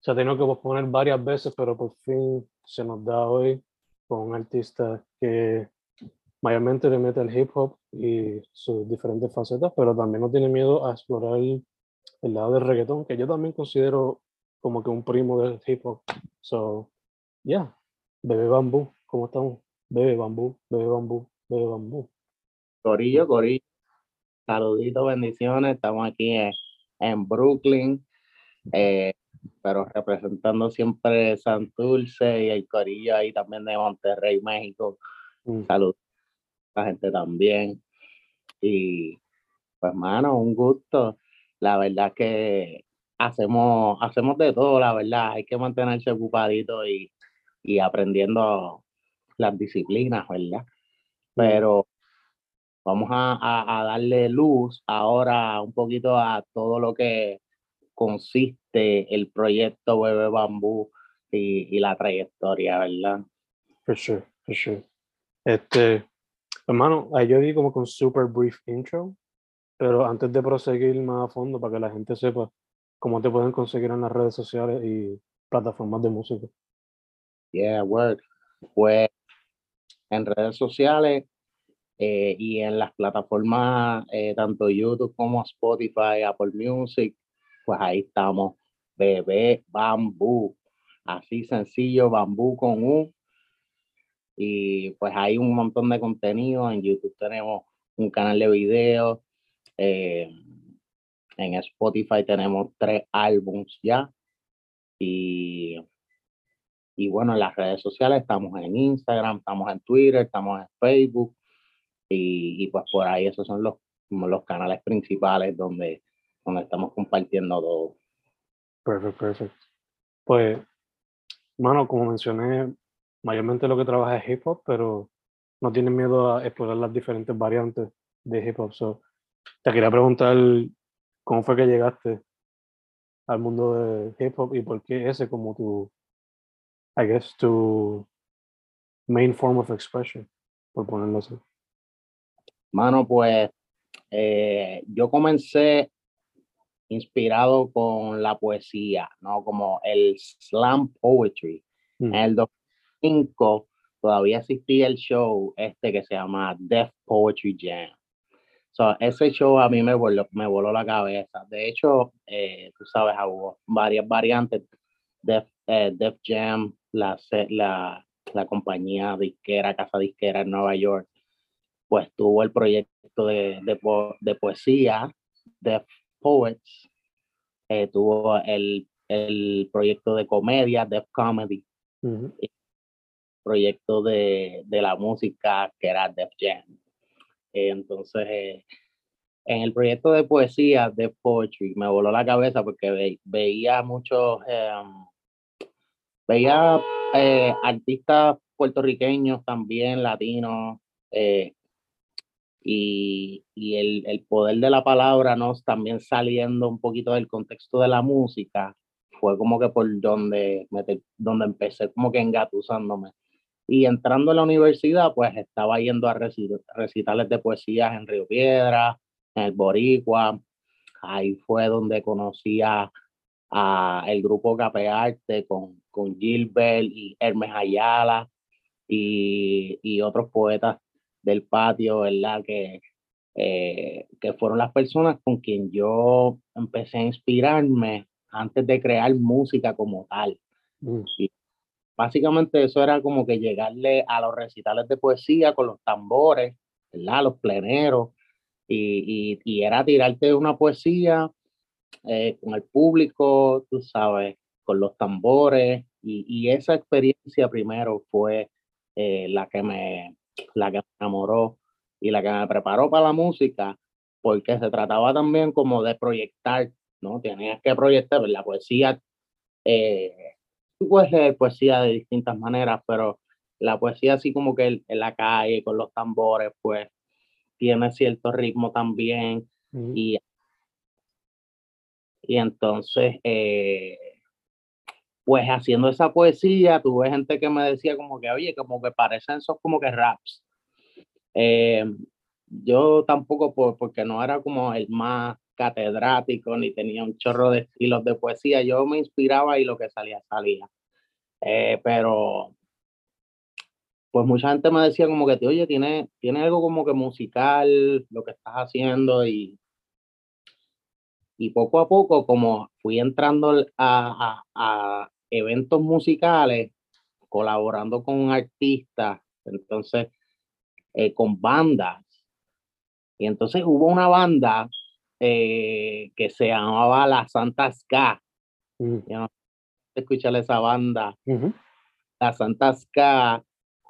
se ha tenido que posponer varias veces, pero por fin se nos da hoy con un artista que mayormente le mete el hip hop y sus diferentes facetas, pero también no tiene miedo a explorar el, lado del reggaetón, que yo también considero como que un primo del hip hop. So, yeah, Bebé Bambú, ¿cómo estamos? Bebe Bambú, Bebe Bambú, Bebe Bambú. Corillo, Corillo. Saluditos, bendiciones. Estamos aquí en, Brooklyn, eh, pero representando siempre Santurce y el Corillo ahí también de Monterrey, México. Mm. Saludos a la gente también. Y pues, mano, un gusto. La verdad que hacemos, hacemos de todo, la verdad. Hay que mantenerse ocupadito y, y aprendiendo las disciplinas, ¿verdad? Mm. Pero vamos a, darle luz ahora un poquito a todo lo que consiste el proyecto Bebé Bambú y, la trayectoria, ¿verdad? For sure, for sure. Este, hermano, yo di como con super brief intro, pero antes de proseguir más a fondo, para que la gente sepa cómo te pueden conseguir en las redes sociales y plataformas de música. Yeah, word. Pues en redes sociales eh, y en las plataformas eh, tanto YouTube como Spotify, Apple Music, pues ahí estamos, Bebé Bambú, así sencillo, Bambú con U. Y pues hay un montón de contenido, en YouTube tenemos un canal de video, eh, en Spotify tenemos tres álbums ya. Y, y bueno, en las redes sociales estamos en Instagram, estamos en Twitter, estamos en Facebook y, pues por ahí esos son los, los canales principales donde, donde estamos compartiendo todo. Perfecto, perfecto. Pues, mano, como mencioné, mayormente lo que trabaja es hip hop, pero no tiene miedo a explorar las diferentes variantes de hip hop. So, te quería preguntar cómo fue que llegaste al mundo de hip hop y por qué ese como tu, I guess, tu main form of expression, por ponerlo así. Mano, pues eh, yo comencé inspirado con la poesía, ¿no? Como el slam poetry. Mm. En el 2005 todavía existía el show este que se llama Deaf Poetry Jam. So, ese show a mí me voló, me voló la cabeza. De hecho, eh, tú sabes, hubo varias variantes. Def, eh, Def Jam, la, la, la compañía disquera, casa disquera en Nueva York, pues tuvo el proyecto de, de, poesía, de Poets, eh, tuvo el, proyecto de comedia, Def Comedy, proyecto de, la música que era Def Jam. entonces, eh, en el proyecto de poesía, de Poetry, me voló la cabeza porque veía muchos, em, veía eh, artistas puertorriqueños también, latinos, y, el, poder de la palabra, ¿no? También saliendo un poquito del contexto de la música, fue como que por donde, donde empecé como que engatusándome. Y entrando a la universidad, pues estaba yendo a recitales de poesías en Río Piedra, en el Boricua. Ahí fue donde conocí a, el grupo Capearte con, con Gilbert y Hermes Ayala y, y otros poetas del patio, ¿verdad? Que, eh, que fueron las personas con quien yo empecé a inspirarme antes de crear música como tal. Mm. Y básicamente eso era como que llegarle a los recitales de poesía con los tambores, ¿verdad? Los pleneros, y, y, era tirarte una poesía eh, con el público, tú sabes, con los tambores, y, y esa experiencia primero fue eh, la, que me, la que me enamoró y la que me preparó para la música, porque se trataba también como de proyectar, ¿no? Tenías que proyectar, la poesía, eh, tú puedes leer poesía de distintas maneras, pero la poesía así como que en, la calle, con los tambores, pues tiene cierto ritmo también. y, y entonces, eh, pues haciendo esa poesía, tuve gente que me decía como que, oye, como que parecen esos como que raps. Eh, yo tampoco, porque no era como el más catedrático, ni tenía un chorro de estilos de poesía, yo me inspiraba y lo que salía, salía. Eh, pero, pues mucha gente me decía como que, oye, tiene, tiene algo como que musical, lo que estás haciendo y, y poco a poco, como fui entrando a, a eventos musicales, colaborando con artistas, entonces eh, con bandas. Y entonces hubo una banda eh, que se llamaba La Santa Ska. Mm. no escuchar esa banda. La Santa Ska,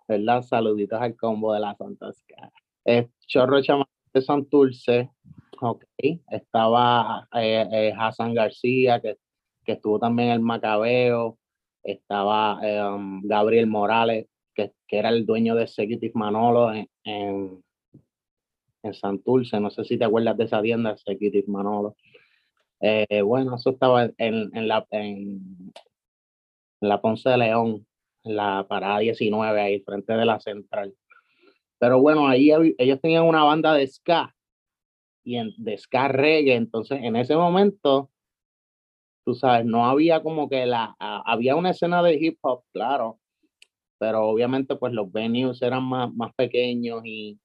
¿verdad? Saluditos al combo de La Santa Ska. Es Chorro Chamán de Santurce. Ok. Estaba eh, Hassan García, que, que, estuvo también en el Macabeo. Estaba em, Gabriel Morales, que, era el dueño de Executive Manolo en, en, Santurce. No sé si te acuerdas de esa tienda, Executive Manolo. Eh, bueno, eso estaba en, en, la, en, la Ponce de León, en la parada 19, ahí frente de la central. Pero bueno, ahí ellos tenían una banda de ska y en, de ska reggae. Entonces, en ese momento, tú sabes, no había como que la, había una escena de hip hop, claro, pero obviamente pues los venues eran más, más pequeños y,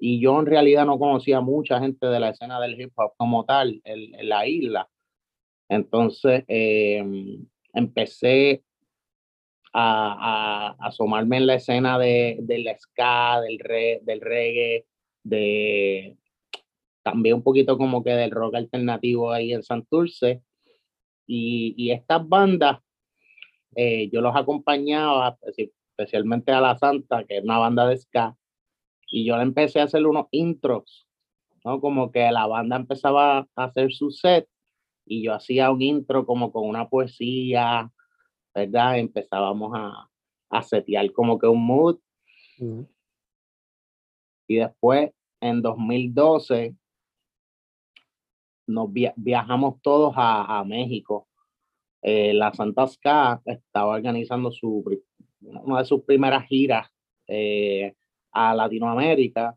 y yo en realidad no conocía mucha gente de la escena del hip hop como tal en, la isla. Entonces em, empecé a, a, asomarme en la escena de, del ska, del, re, del reggae, de también un poquito como que del rock alternativo ahí en Santurce. Y, y estas bandas, eh, yo los acompañaba, especialmente a La Santa, que es una banda de ska, y yo le empecé a hacer unos intros, ¿no? Como que la banda empezaba a hacer su set y yo hacía un intro como con una poesía, ¿verdad? Empezábamos a, a setear como que un mood. Y después, en 2012, nos viajamos todos a, a México. Eh, la Santa Ska estaba organizando su una de sus primeras giras eh, a Latinoamérica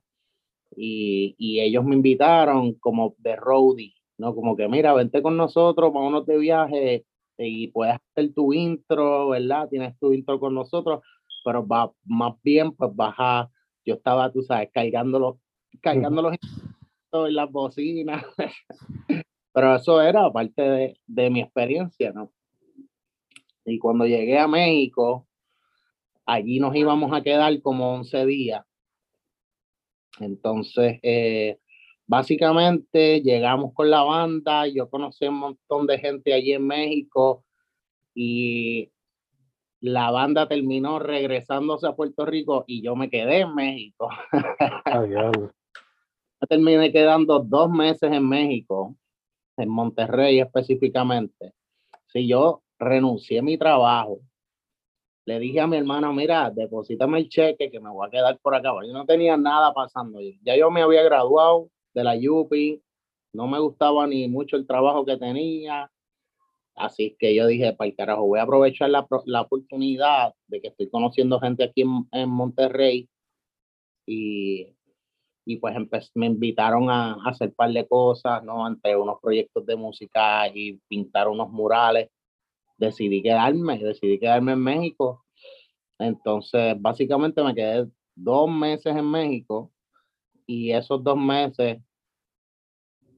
y, y, ellos me invitaron como de roadie, ¿no? Como que mira, vente con nosotros, vámonos de viaje y puedes hacer tu intro, ¿verdad? Tienes tu intro con nosotros, pero va, más bien pues baja, yo estaba, tú sabes, cargándolo, cargando en las bocinas, pero eso era parte de, de mi experiencia, ¿no? Y cuando llegué a México, allí nos íbamos a quedar como 11 días. Entonces, eh, básicamente llegamos con la banda, yo conocí un montón de gente allí en México y la banda terminó regresándose a Puerto Rico y yo me quedé en México. Terminé quedando dos meses en México, en Monterrey específicamente. Si yo renuncié a mi trabajo, le dije a mi hermana, mira, deposítame el cheque que me voy a quedar por acá. Yo no tenía nada pasando. Ya yo me había graduado de la UPI, no me gustaba ni mucho el trabajo que tenía. Así que yo dije, para el carajo, voy a aprovechar la, la oportunidad de que estoy conociendo gente aquí en, en Monterrey y, y pues me invitaron a, a, hacer un par de cosas, ¿no? Entre unos proyectos de música y pintar unos murales. Decidí quedarme, decidí quedarme en México. Entonces, básicamente me quedé dos meses en México y esos dos meses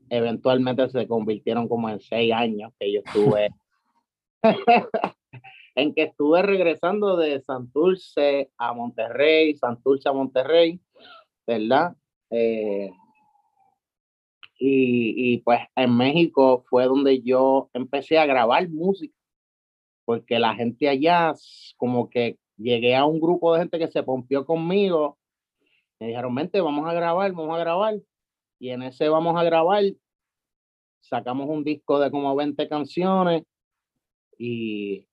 eventualmente se convirtieron como en seis años que yo estuve, en que estuve regresando de Santurce a Monterrey, Santurce a Monterrey, ¿verdad? Eh, y, y pues en México fue donde yo empecé a grabar música, porque la gente allá como que llegué a un grupo de gente que se pompió conmigo, me dijeron, vente, vamos a grabar, vamos a grabar y en ese vamos a grabar, sacamos un disco de como 20 canciones y,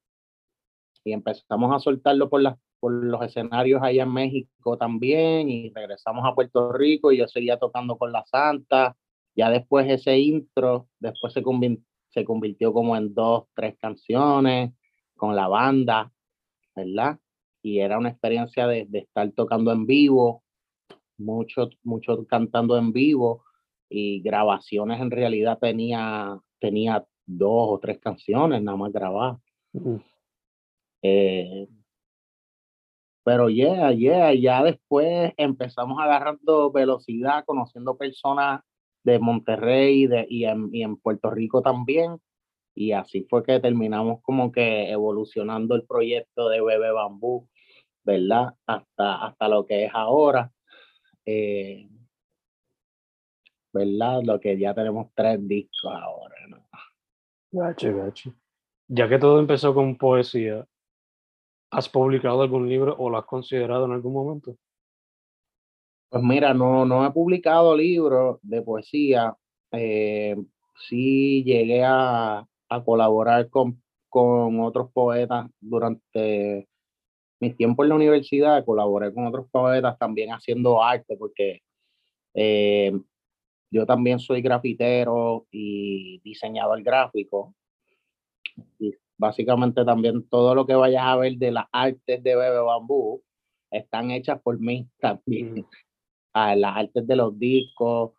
y empezamos a soltarlo por, las, por los escenarios allá en México también y regresamos a Puerto Rico y yo seguía tocando con la Santa. Ya después ese intro, después se, se convirtió como en dos, tres canciones con la banda, ¿verdad? Y era una experiencia de, de estar tocando en vivo, mucho, mucho cantando en vivo y grabaciones en realidad tenía, tenía dos o tres canciones nada más grabadas. eh, pero yeah, yeah, ya después empezamos agarrando velocidad, conociendo personas de Monterrey de, y, en, y en Puerto Rico también. Y así fue que terminamos como que evolucionando el proyecto de Bebé Bambú, ¿verdad? Hasta, hasta lo que es ahora. Eh, ¿Verdad? Lo que ya tenemos tres discos ahora, ¿no? Gacho, gacho. Ya que todo empezó con poesía, ¿has publicado algún libro o lo has considerado en algún momento? Pues mira, no, no he publicado libros de poesía. Eh, sí llegué a, a colaborar con, con otros poetas durante mis tiempos en la universidad, colaboré con otros poetas también haciendo arte, porque eh, yo también soy grafitero y diseñador gráfico. Básicamente también todo lo que vayas a ver de las artes de Bebe Bambú están hechas por mí también. Ah, las artes de los discos,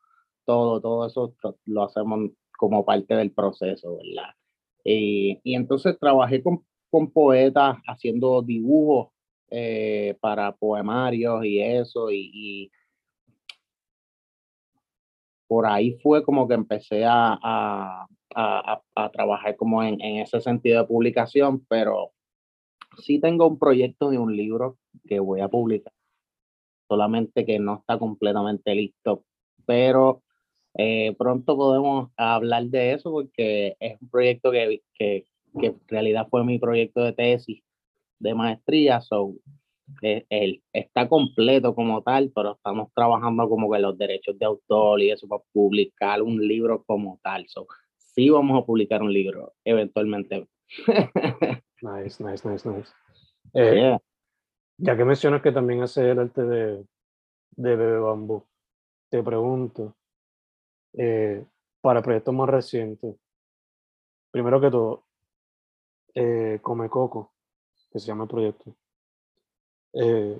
todo, todo eso lo hacemos como parte del proceso, ¿verdad? Y, y entonces trabajé con, con poetas haciendo dibujos eh, para poemarios y eso, y, y, por ahí fue como que empecé a, a, a, a trabajar como en, en, ese sentido de publicación, pero sí tengo un proyecto de un libro que voy a publicar, solamente que no está completamente listo, pero eh, pronto podemos hablar de eso porque es un proyecto que, que, que en realidad fue mi proyecto de tesis de maestría, so, eh, él está completo como tal, pero estamos trabajando como que los derechos de autor y eso para publicar un libro como tal. So, sí vamos a publicar un libro eventualmente. nice, nice, nice, nice. Eh, yeah. Ya que mencionas que también hace el arte de, de Bebe Bambú, te pregunto, eh, para proyectos más recientes, primero que todo, eh, Come Coco, que se llama el proyecto. Eh,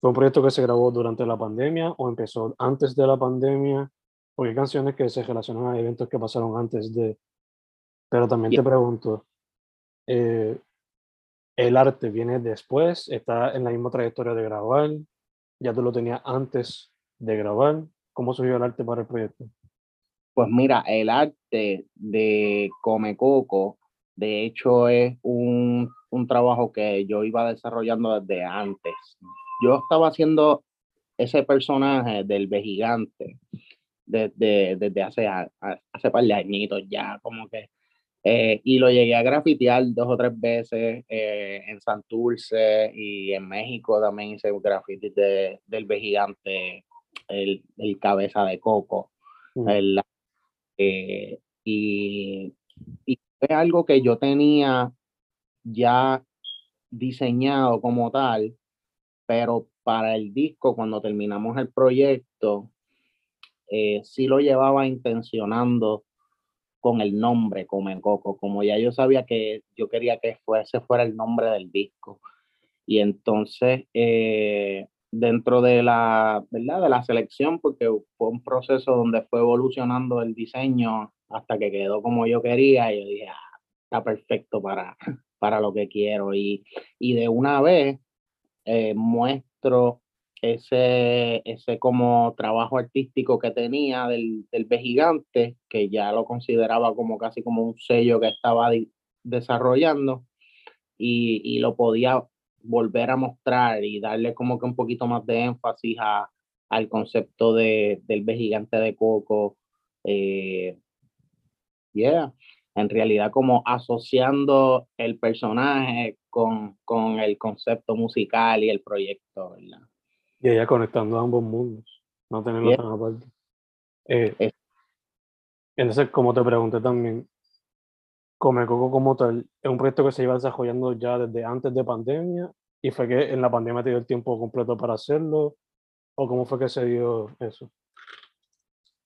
¿Fue un proyecto que se grabó durante la pandemia o empezó antes de la pandemia? Porque hay canciones que se relacionan a eventos que pasaron antes de... Pero también yeah. te pregunto, eh, ¿el arte viene después? ¿Está en la misma trayectoria de grabar? ¿Ya tú lo tenías antes de grabar? ¿Cómo surgió el arte para el proyecto? Pues mira, el arte de Come Coco, de hecho, es un un trabajo que yo iba desarrollando desde antes. Yo estaba haciendo ese personaje del gigante desde, desde hace, hace par de añitos ya, como que, eh, y lo llegué a grafitear dos o tres veces eh, en Santurce y en México también hice un graffiti de, del gigante, el, el, cabeza de coco. Mm. El, eh, y, y fue algo que yo tenía ya diseñado como tal, pero para el disco, cuando terminamos el proyecto, eh, sí lo llevaba intencionando con el nombre Come Coco, como ya yo sabía que yo quería que fuese fuera el nombre del disco. Y entonces, eh, dentro de la, ¿verdad? de la selección, porque fue un proceso donde fue evolucionando el diseño hasta que quedó como yo quería, y yo dije, ah, está perfecto para, para lo que quiero. Y, y de una vez eh, muestro ese, ese como trabajo artístico que tenía del, del gigante, que ya lo consideraba como casi como un sello que estaba desarrollando y, y, lo podía volver a mostrar y darle como que un poquito más de énfasis a, al concepto de, del gigante de Coco. Eh, yeah, en realidad como asociando el personaje con, con el concepto musical y el proyecto. Y ella conectando a ambos mundos, no tenerlo tan aparte. Eh, entonces, como te pregunté también, Come Coco como tal, es un proyecto que se iba desarrollando ya desde antes de pandemia y fue que en la pandemia te dio el tiempo completo para hacerlo, o cómo fue que se dio eso.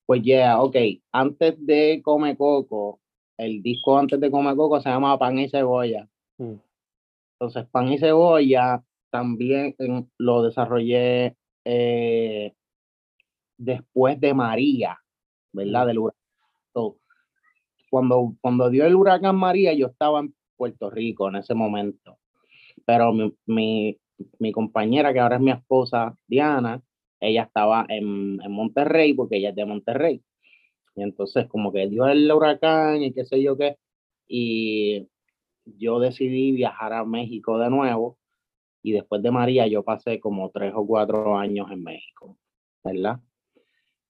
Pues ya, ok, antes de Come Coco, el disco antes de Come Coco se llama Pan y Cebolla. Mm. Entonces, Pan y Cebolla también lo desarrollé eh, después de María, ¿verdad? Del huracán. cuando, cuando dio el huracán María, yo estaba en Puerto Rico en ese momento, pero mi, compañera, que ahora es mi esposa, Diana, ella estaba en, en, Monterrey, porque ella es de Monterrey. Y entonces como que dio el huracán y qué sé yo qué, y yo decidí viajar a México de nuevo y después de María yo pasé como tres o cuatro años en México, ¿verdad?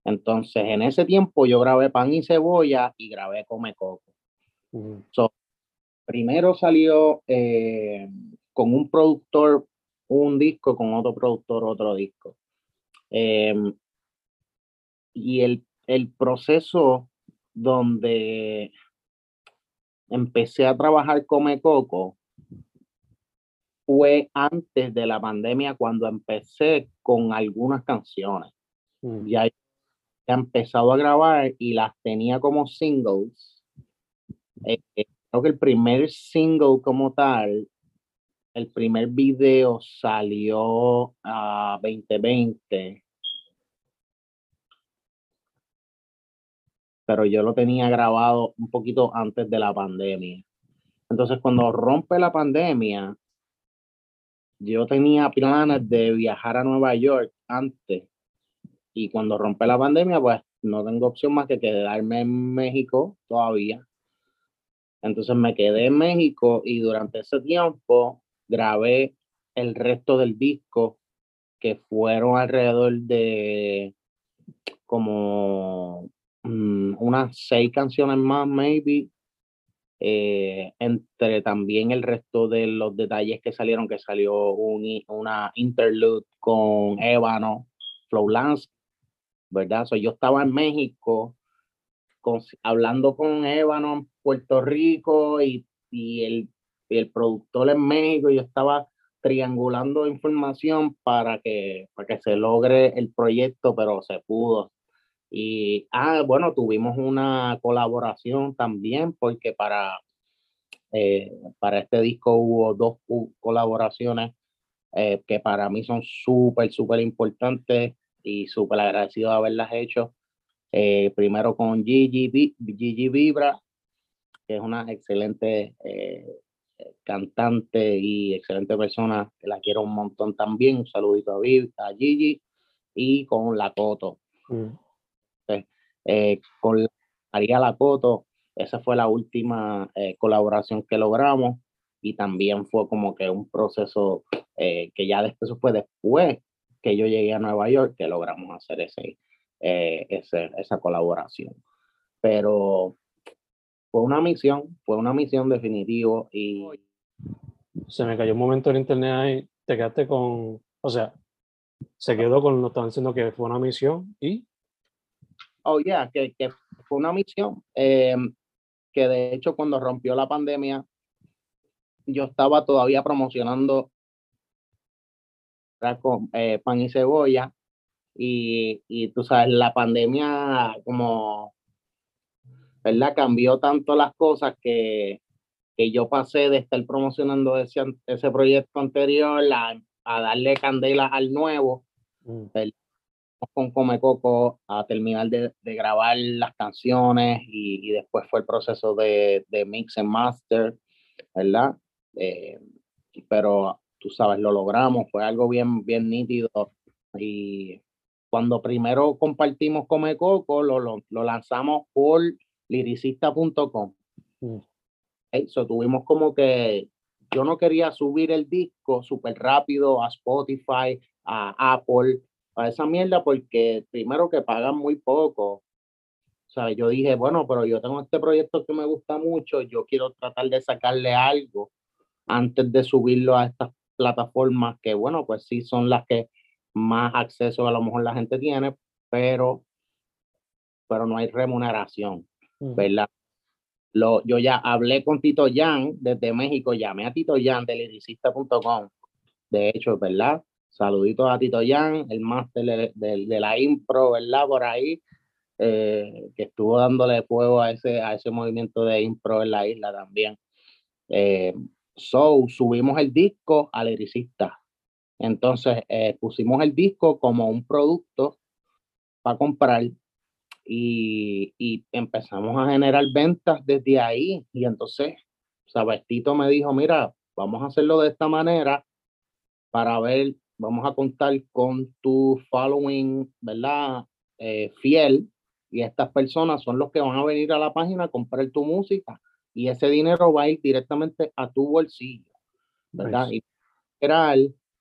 Entonces, en ese tiempo yo grabé Pan y Cebolla y grabé Come Coco. primero salió eh, con un productor un disco, con otro productor otro disco. Em, y el, el proceso donde empecé a trabajar Come Coco fue antes de la pandemia cuando empecé con algunas canciones. Mm. Ya he empezado a grabar y las tenía como singles. Eh, eh, creo que el primer single como tal, el primer video salió a 2020. Pero yo lo tenía grabado un poquito antes de la pandemia. Entonces, cuando rompe la pandemia, yo tenía planes de viajar a Nueva York antes y cuando rompe la pandemia, pues no tengo opción más que quedarme en México todavía. Entonces me quedé en México y durante ese tiempo grabé el resto del disco, que fueron alrededor de como mm, unas seis canciones más, maybe, eh, entre también el resto de los detalles que salieron, que salió un, una interlude con Ébano, Flowlance, ¿verdad? So, yo estaba en México hablando con Ébano en Puerto Rico y, y, el, el productor en México, yo estaba triangulando información para que, para que se logre el proyecto, pero se pudo. Y, ah, bueno, tuvimos una colaboración también porque para, eh, para este disco hubo dos colaboraciones eh, que para mí son súper, súper importantes y súper agradecido de haberlas hecho. Eh, primero con Gigi, Gigi Vibra, que es una excelente cantante y excelente persona, que la quiero un montón también. Un saludito a, a Gigi y con La Coto. Mm. Eh, con María Lacoto, esa fue la última eh, colaboración que logramos y también fue como que un proceso eh, que ya después fue después que yo llegué a Nueva York que logramos hacer ese, ese, esa colaboración. Pero fue una misión, fue una misión definitiva y... Se me cayó un momento en internet ahí, te quedaste con, o sea, se quedó con, lo estaban diciendo que fue una misión y oh yeah, que, que fue una misión eh, que de hecho cuando rompió la pandemia, yo estaba todavía promocionando con, eh, pan y cebolla y, y, tú sabes, la pandemia como ¿verdad? Cambió tanto las cosas que, que yo pasé de estar promocionando ese, ese proyecto anterior a, a darle candela al nuevo. Mm. Con Come Coco a terminar de, de grabar las canciones y, y, después fue el proceso de, de mix and master, ¿verdad? Eh, pero tú sabes, lo logramos, fue algo bien, bien nítido. Y cuando primero compartimos Come Coco, lo, lo, lo lanzamos por liricista.com. Mm. Eso tuvimos como que yo no quería subir el disco súper rápido a Spotify, a Apple, a esa mierda, porque primero que pagan muy poco. O sea, yo dije, bueno, pero yo tengo este proyecto que me gusta mucho, yo quiero tratar de sacarle algo antes de subirlo a estas plataformas que, bueno, pues sí son las que más acceso a lo mejor la gente tiene, pero, pero no hay remuneración, ¿verdad? Lo, yo ya hablé con Tito Yan desde México, llamé a Tito Yan de liricista.com, de hecho, ¿verdad? Saluditos a Tito Yan, el máster de, de, la impro, ¿verdad? Por ahí, eh, que estuvo dándole fuego a ese, a ese movimiento de impro en la isla también. Eh, so, subimos el disco al liricista. Entonces, eh, pusimos el disco como un producto para comprar y, y, empezamos a generar ventas desde ahí. Y entonces, Sabestito me dijo, mira, vamos a hacerlo de esta manera para ver, vamos a contar con tu following, ¿verdad? Eh, fiel. Y estas personas son los que van a venir a la página a comprar tu música. Y ese dinero va a ir directamente a tu bolsillo, ¿verdad? Y esperar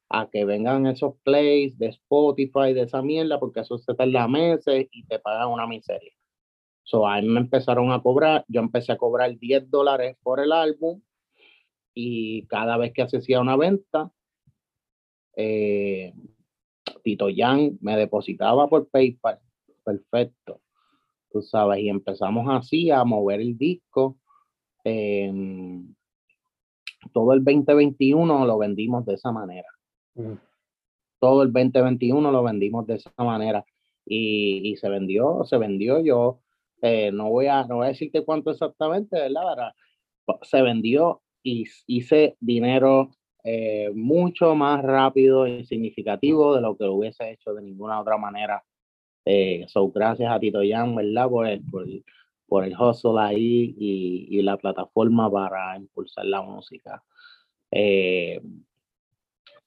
a que vengan esos plays de Spotify, de esa mierda, porque eso se tarda meses y te pagan una miseria. So, a mí me empezaron a cobrar, yo empecé a cobrar 10 dólares por el álbum y cada vez que hacía una venta, eh, Tito Yang me depositaba por PayPal. Perfecto. Tú sabes, y empezamos así a mover el disco. todo el 2021 lo vendimos de esa manera. Mm. Todo el 2021 lo vendimos de esa manera y, y se vendió, se vendió. Yo eh, no, voy a, no voy a decirte cuánto exactamente, ¿verdad? Se vendió y hice dinero eh, mucho más rápido y significativo de lo que lo hubiese hecho de ninguna otra manera. Eh, so, gracias a Tito Jan, ¿verdad? Por el, por, por el hustle ahí y, y, la plataforma para impulsar la música. Eh,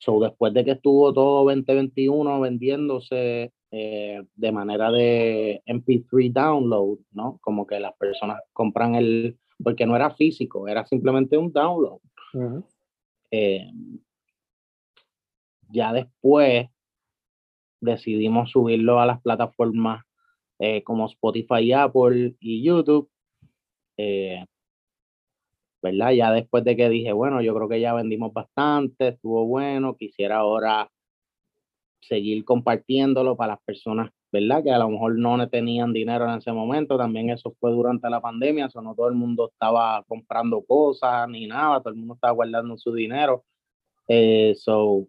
So, después de que estuvo todo 2021 vendiéndose eh, de manera de MP3 download, ¿no? Como que las personas compran el, porque no era físico, era simplemente un download. Eh, ya después decidimos subirlo a las plataformas eh, como Spotify, Apple y YouTube. ¿verdad? Ya después de que dije, bueno, yo creo que ya vendimos bastante, estuvo bueno, quisiera ahora seguir compartiéndolo para las personas, ¿verdad? Que a lo mejor no tenían dinero en ese momento, también eso fue durante la pandemia, eso no todo el mundo estaba comprando cosas ni nada, todo el mundo estaba guardando su dinero. Eh, so,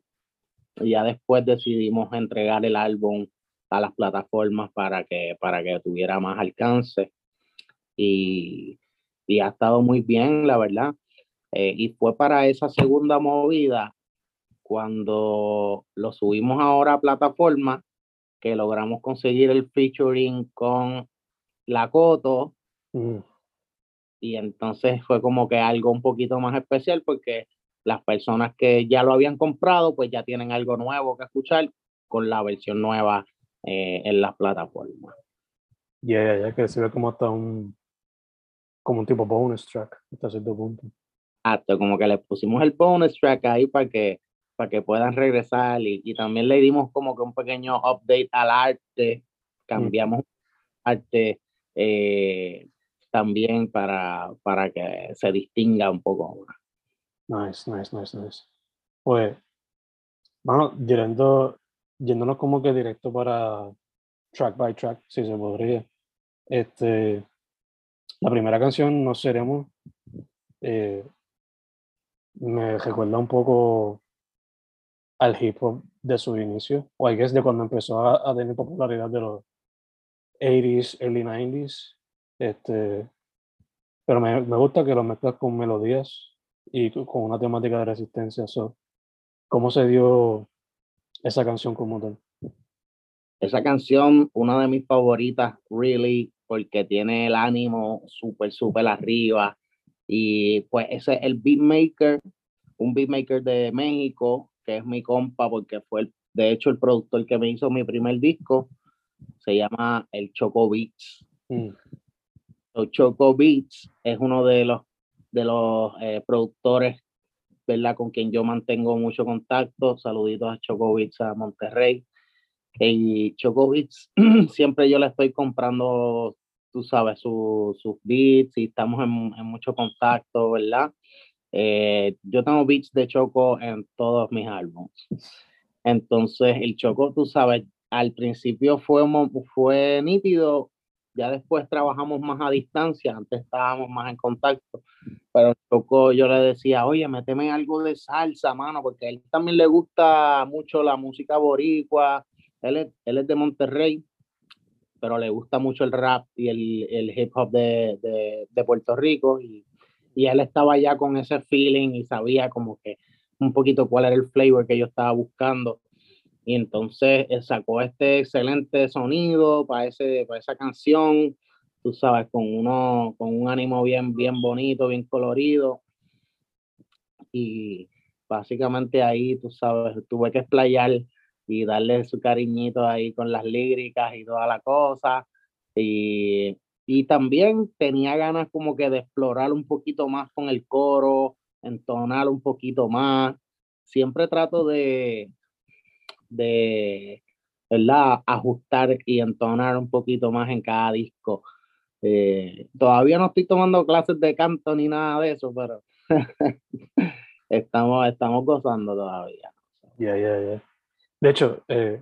ya después decidimos entregar el álbum a las plataformas para que, para que tuviera más alcance. Y, y ha estado muy bien, la verdad. Eh, y fue para esa segunda movida cuando lo subimos ahora a plataforma que logramos conseguir el featuring con la Coto. Mm. Y entonces fue como que algo un poquito más especial porque las personas que ya lo habían comprado pues ya tienen algo nuevo que escuchar con la versión nueva eh, en las plataformas. Ya, ya, que se ve como hasta un, como un tipo bonus track hasta cierto punto. Exacto, como que le pusimos el bonus track ahí para que, para que puedan regresar y, y también le dimos como que un pequeño update al arte, cambiamos arte eh, también para, para que se distinga un poco. Nice, nice, nice, nice. Pues, bueno, yendo, yéndonos como que directo para track by track, si se podría. Este, la primera canción, No Seremos, eh, me recuerda un poco al hip hop de su inicio, o I guess de cuando empezó a, tener popularidad de los 80s, early 90s. Este, pero me, me gusta que lo mezclas con melodías y con una temática de resistencia. So, ¿Cómo se dio esa canción como tal? Esa canción, una de mis favoritas, really, porque tiene el ánimo súper, súper arriba. Y pues ese es el beatmaker, un beatmaker de México, que es mi compa, porque fue de hecho el productor que me hizo mi primer disco, se llama el Choco Beats. Mm. Choco Beats es uno de los, de los eh, productores, ¿verdad? Con quien yo mantengo mucho contacto. Saluditos a Choco Beats a Monterrey. Y Choco Beats, siempre yo le estoy comprando, tú sabes, sus beats y estamos en, en mucho contacto, ¿verdad? Eh, yo tengo beats de Choco en todos mis álbumes. Entonces, el Choco, tú sabes, al principio fue, fue nítido, ya después trabajamos más a distancia, antes estábamos más en contacto, pero Choco yo le decía, oye, méteme algo de salsa, mano, porque él también le gusta mucho la música boricua, él es, él es de Monterrey, pero le gusta mucho el rap y el, el hip hop de, de, de Puerto Rico, y él estaba ya con ese feeling y sabía como que un poquito cuál era el flavor que yo estaba buscando. Y entonces él sacó este excelente sonido para, ese, para esa canción, tú sabes, con, uno, con un ánimo bien, bien bonito, bien colorido. Y básicamente ahí, tú sabes, tuve que explayar y darle su cariñito ahí con las líricas y toda la cosa. Y y también tenía ganas como que de explorar un poquito más con el coro, entonar un poquito más. Siempre trato de, de ¿verdad? ajustar y entonar un poquito más en cada disco. Eh, todavía no estoy tomando clases de canto ni nada de eso, pero estamos, estamos gozando todavía. Ya, ya, ya. De hecho, eh,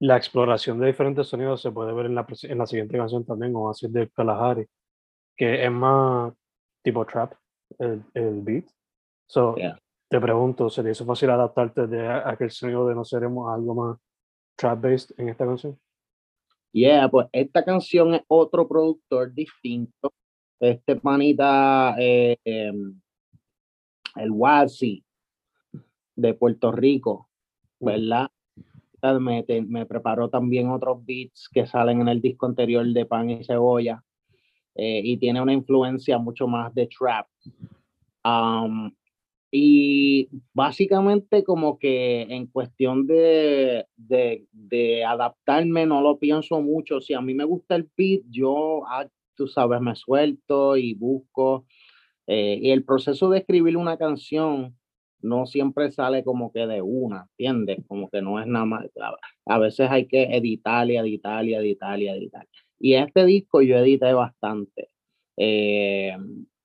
la exploración de diferentes sonidos se puede ver en la, en la siguiente canción también, o así de Kalahari, que es más tipo trap, el, el beat. So, te pregunto, ¿sería eso fácil adaptarte de aquel sonido de no seremos algo más trap-based en esta canción? Yeah, pues esta canción es otro productor distinto. Este panita, eh, em, el Wazi de Puerto Rico, ¿verdad? Me, me preparó también otros beats que salen en el disco anterior de Pan y Cebolla eh, y tiene una influencia mucho más de trap. Y básicamente como que en cuestión de, adaptarme no lo pienso mucho. Si a mí me gusta el beat, yo, ah, tú sabes, me suelto y busco. Eh, y el proceso de escribir una canción no siempre sale como que de una, ¿entiendes? Como que no es nada más. A veces hay que editar y editar y editar y editar. Y este disco yo edité bastante. Eh,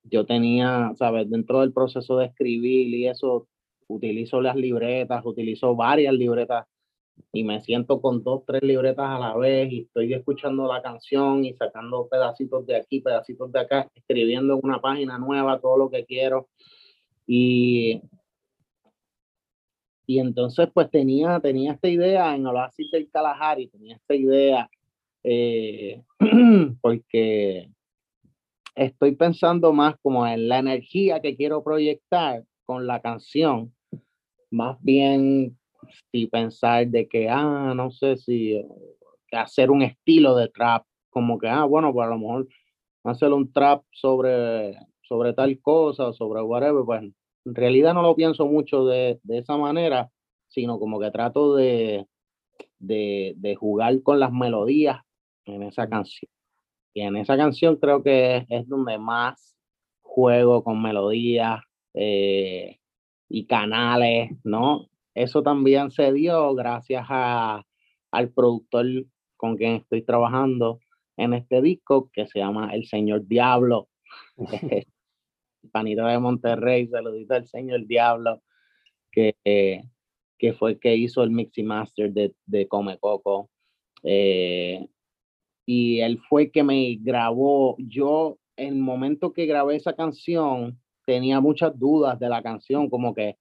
yo tenía, ¿sabes? Dentro del proceso de escribir y eso, utilizo las libretas, utilizo varias libretas y me siento con dos, tres libretas a la vez y estoy escuchando la canción y sacando pedacitos de aquí, pedacitos de acá, escribiendo en una página nueva todo lo que quiero. Y y entonces, pues tenía, tenía esta idea en Oasis del Kalahari, tenía esta idea, eh, porque estoy pensando más como en la energía que quiero proyectar con la canción, más bien si pensar de que, ah, no sé si hacer un estilo de trap, como que, ah, bueno, pues a lo mejor hacer un trap sobre, sobre tal cosa, sobre whatever, pues en realidad no lo pienso mucho de, de esa manera, sino como que trato de, de, de, jugar con las melodías en esa canción. Y en esa canción creo que es, donde más juego con melodías eh, y canales, ¿no? Eso también se dio gracias a, al productor con quien estoy trabajando en este disco, que se llama El Señor Diablo. panito de Monterrey, saludito al señor Diablo, que, que fue el que hizo el mix master de, de Come Coco. Eh, y él fue que me grabó. Yo, en el momento que grabé esa canción, tenía muchas dudas de la canción, como que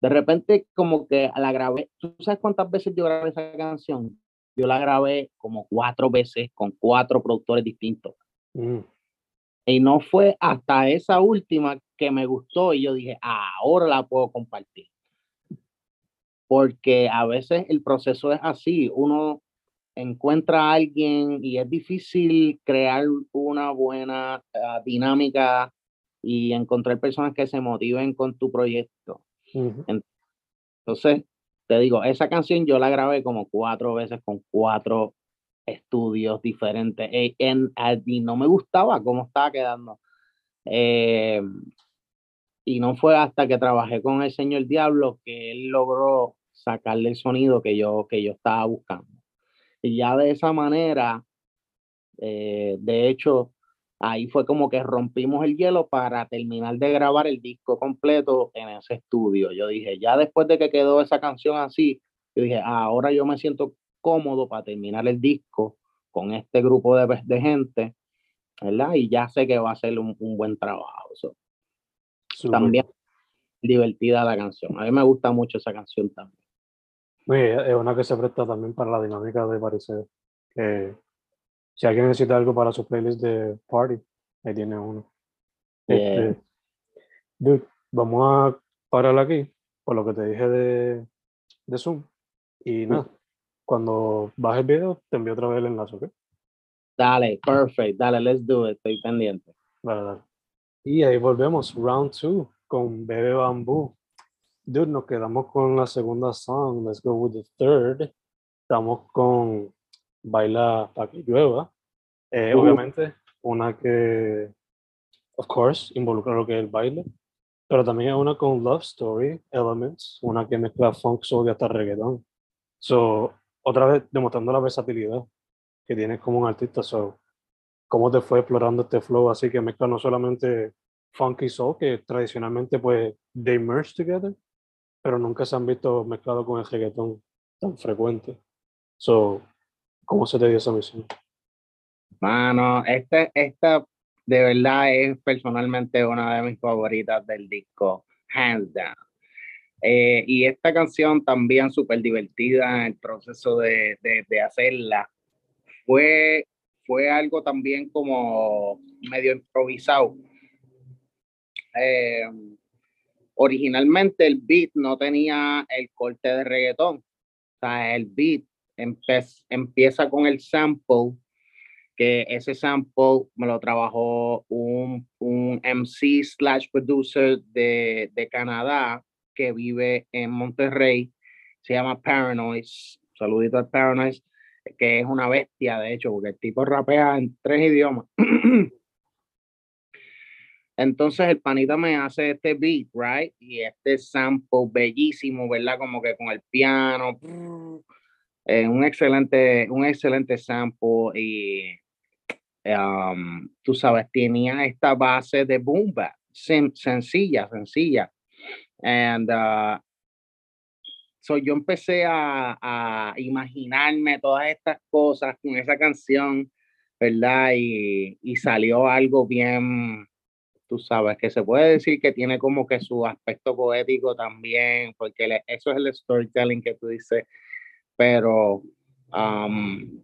de repente, como que la grabé. ¿Tú sabes cuántas veces yo grabé esa canción? Yo la grabé como cuatro veces con cuatro productores distintos Mm. Y no fue hasta esa última que me gustó y yo dije, ahora la puedo compartir. Porque a veces el proceso es así, uno encuentra a alguien y es difícil crear una buena ah, dinámica y encontrar personas que se motiven con tu proyecto. Ujú. Entonces, te digo, esa canción yo la grabé como cuatro veces con cuatro estudios diferentes eh, en, a- y no me gustaba cómo estaba quedando. Eh, y no fue hasta que trabajé con el señor Diablo que él logró sacarle el sonido que yo, que yo estaba buscando. Y ya de esa manera, eh, de hecho, ahí fue como que rompimos el hielo para terminar de grabar el disco completo en ese estudio. Yo dije, ya después de que quedó esa canción así, yo dije, "Ah, ahora yo me siento cómodo para terminar el disco con este grupo de, de gente, ¿verdad? Y ya sé que va a ser un, un buen trabajo. So, también divertida la canción. A mí me gusta mucho esa canción también. Oye, es una que se presta también para la dinámica de parecer. Que si alguien necesita algo para su playlist de party, ahí tiene uno. Yeah. Este, dude, vamos a parar aquí por lo que te dije de, de Zoom. Y nada, cuando baje el video, te envío otra vez el enlace, ¿ok? Dale, perfect, dale, let's do it, estoy pendiente. Dale, dale. Y ahí volvemos, round two, con Bebe Bambú. Dude, nos quedamos con la segunda song. Let's go with the third. Estamos con Baila para que llueva. Eh, Uh. Obviamente, una que, of course, involucra lo que es el baile. Pero también es una con Love Story Elements, una que mezcla funk, soul y hasta reggaeton. So, otra vez demostrando la versatilidad que tienes como un artista. So, cómo te fue explorando este flow así que mezcla no solamente funk y soul, que tradicionalmente pues they merge together, pero nunca se han visto mezclados con el reggaetón tan frecuente. So, ¿cómo se te dio esa misión? Mano, esta, esta de verdad es personalmente una de mis favoritas del disco, hands down. Eh, y esta canción también súper divertida el proceso de, de, hacerla. Fue, fue algo también como medio improvisado. Eh, originalmente el beat no tenía el corte de reggaetón. O sea, el beat empieza con el sample, que ese sample me lo trabajó un, un MC slash producer de, de Canadá que vive en Monterrey. Se llama Paranoise. Saludito al Paranoise, que es una bestia, de hecho, porque el tipo rapea en tres idiomas. Entonces el panita me hace este beat, right? Y este sample bellísimo, ¿verdad? Como que con el piano. eh, un excelente, un excelente sample y um, tú sabes, tenía esta base de boom sencilla, sencilla. And uh, so yo empecé a, a imaginarme todas estas cosas con esa canción, ¿verdad? Y, y salió algo bien, tú sabes, que se puede decir que tiene como que su aspecto poético también, porque le- eso es el storytelling que tú dices, pero um,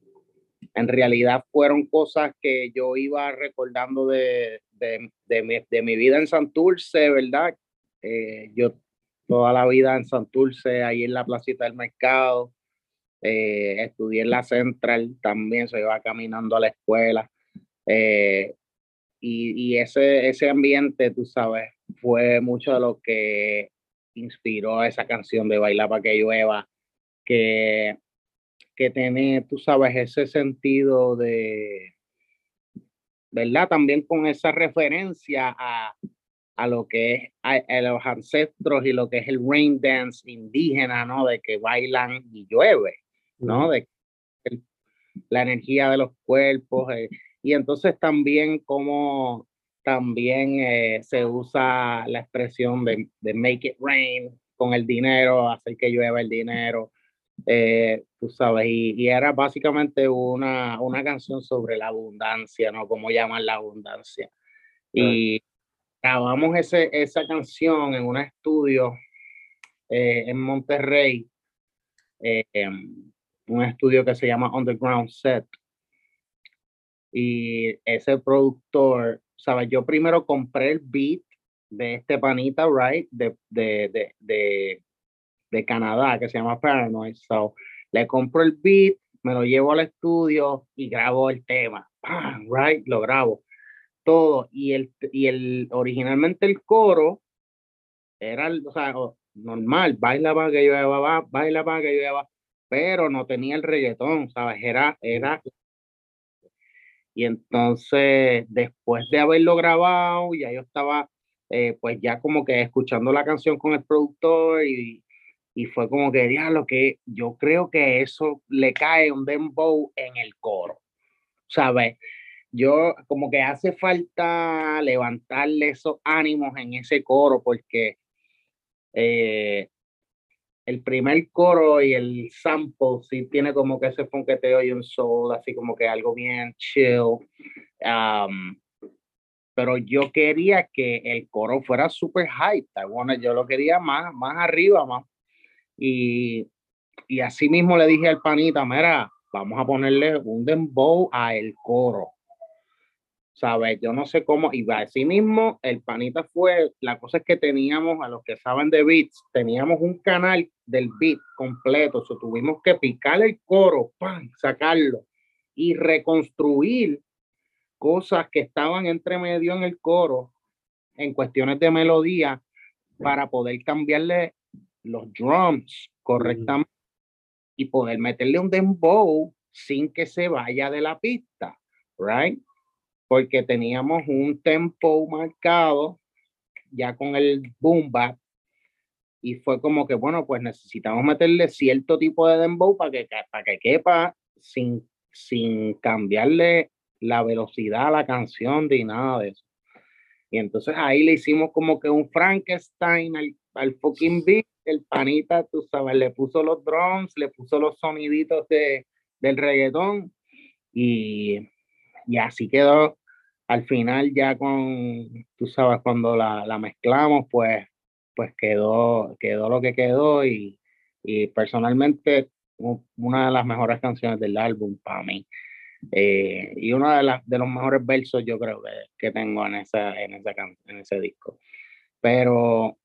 en realidad fueron cosas que yo iba recordando de, de, de, mi, de mi vida en Santurce, ¿verdad? Eh, yo toda la vida en Santurce, ahí en la placita del mercado, eh, estudié en la Central también, se iba caminando a la escuela. eh, y, y ese, ese ambiente, tú sabes, fue mucho de lo que inspiró esa canción de Bailar para que llueva, que, que tiene, tú sabes, ese sentido de, ¿verdad? También con esa referencia a, a lo que es a, a los ancestros y lo que es el rain dance indígena, ¿no? De que bailan y llueve, ¿no? De el- la energía de los cuerpos. eh, y entonces también como también eh, se usa la expresión de, de make it rain con el dinero, hacer que llueva el dinero, eh, tú sabes, y, y era básicamente una, una canción sobre la abundancia, ¿no? Cómo llaman la abundancia. Y grabamos esa canción en un estudio eh, en Monterrey, eh, em, un estudio que se llama Underground Set. Y ese productor, ¿sabes? Yo primero compré el beat de este panita, right? De, de, de, de, Canadá, que se llama Paranoid. So, le compro el beat, me lo llevo al estudio y grabo el tema. Right? Lo grabo. Todo. Y el, y el, originalmente el coro era, o sea, normal, baila para que yo llevaba, baila para que llevaba, pero no tenía el reggaetón, ¿sabes? Era, era. Y entonces, después de haberlo grabado, ya yo estaba, eh, pues ya como que escuchando la canción con el productor y, y fue como que, lo que yo creo que eso le cae un dembow en el coro, ¿sabes? Yo como que hace falta levantarle esos ánimos en ese coro porque eh, el primer coro y el sample sí tiene como que ese fonqueteo y un soul, así como que algo bien chill. pero yo quería que el coro fuera super hype. Bueno, yo lo quería más, más arriba, más y, y así mismo le dije al panita, mira, vamos a ponerle un dembow a el coro. ¿Sabes? Yo no sé cómo, y así mismo el panita fue, la cosa es que teníamos, a los que saben de beats, teníamos un canal del beat completo, so tuvimos que picar el coro, sacarlo y reconstruir cosas que estaban entre medio en el coro en cuestiones de melodía para poder cambiarle los drums correctamente y poder meterle un dembow sin que se vaya de la pista, right? Porque teníamos un tempo marcado ya con el boom bap y fue como que, bueno, pues necesitamos meterle cierto tipo de dembow para que, para que quepa sin, sin cambiarle la velocidad a la canción de nada de eso. Y entonces ahí le hicimos como que un Frankenstein al, al fucking beat el panita, tú sabes, le puso los drums, le puso los soniditos de, del reggaetón y, y así quedó. Al final ya con, tú sabes, cuando la, la mezclamos, pues, pues quedó, quedó lo que quedó y, y personalmente una de las mejores canciones del álbum para mí. Eh, y uno de, las, de los mejores versos yo creo que, que tengo en, esa, en, esa, en ese disco. Pero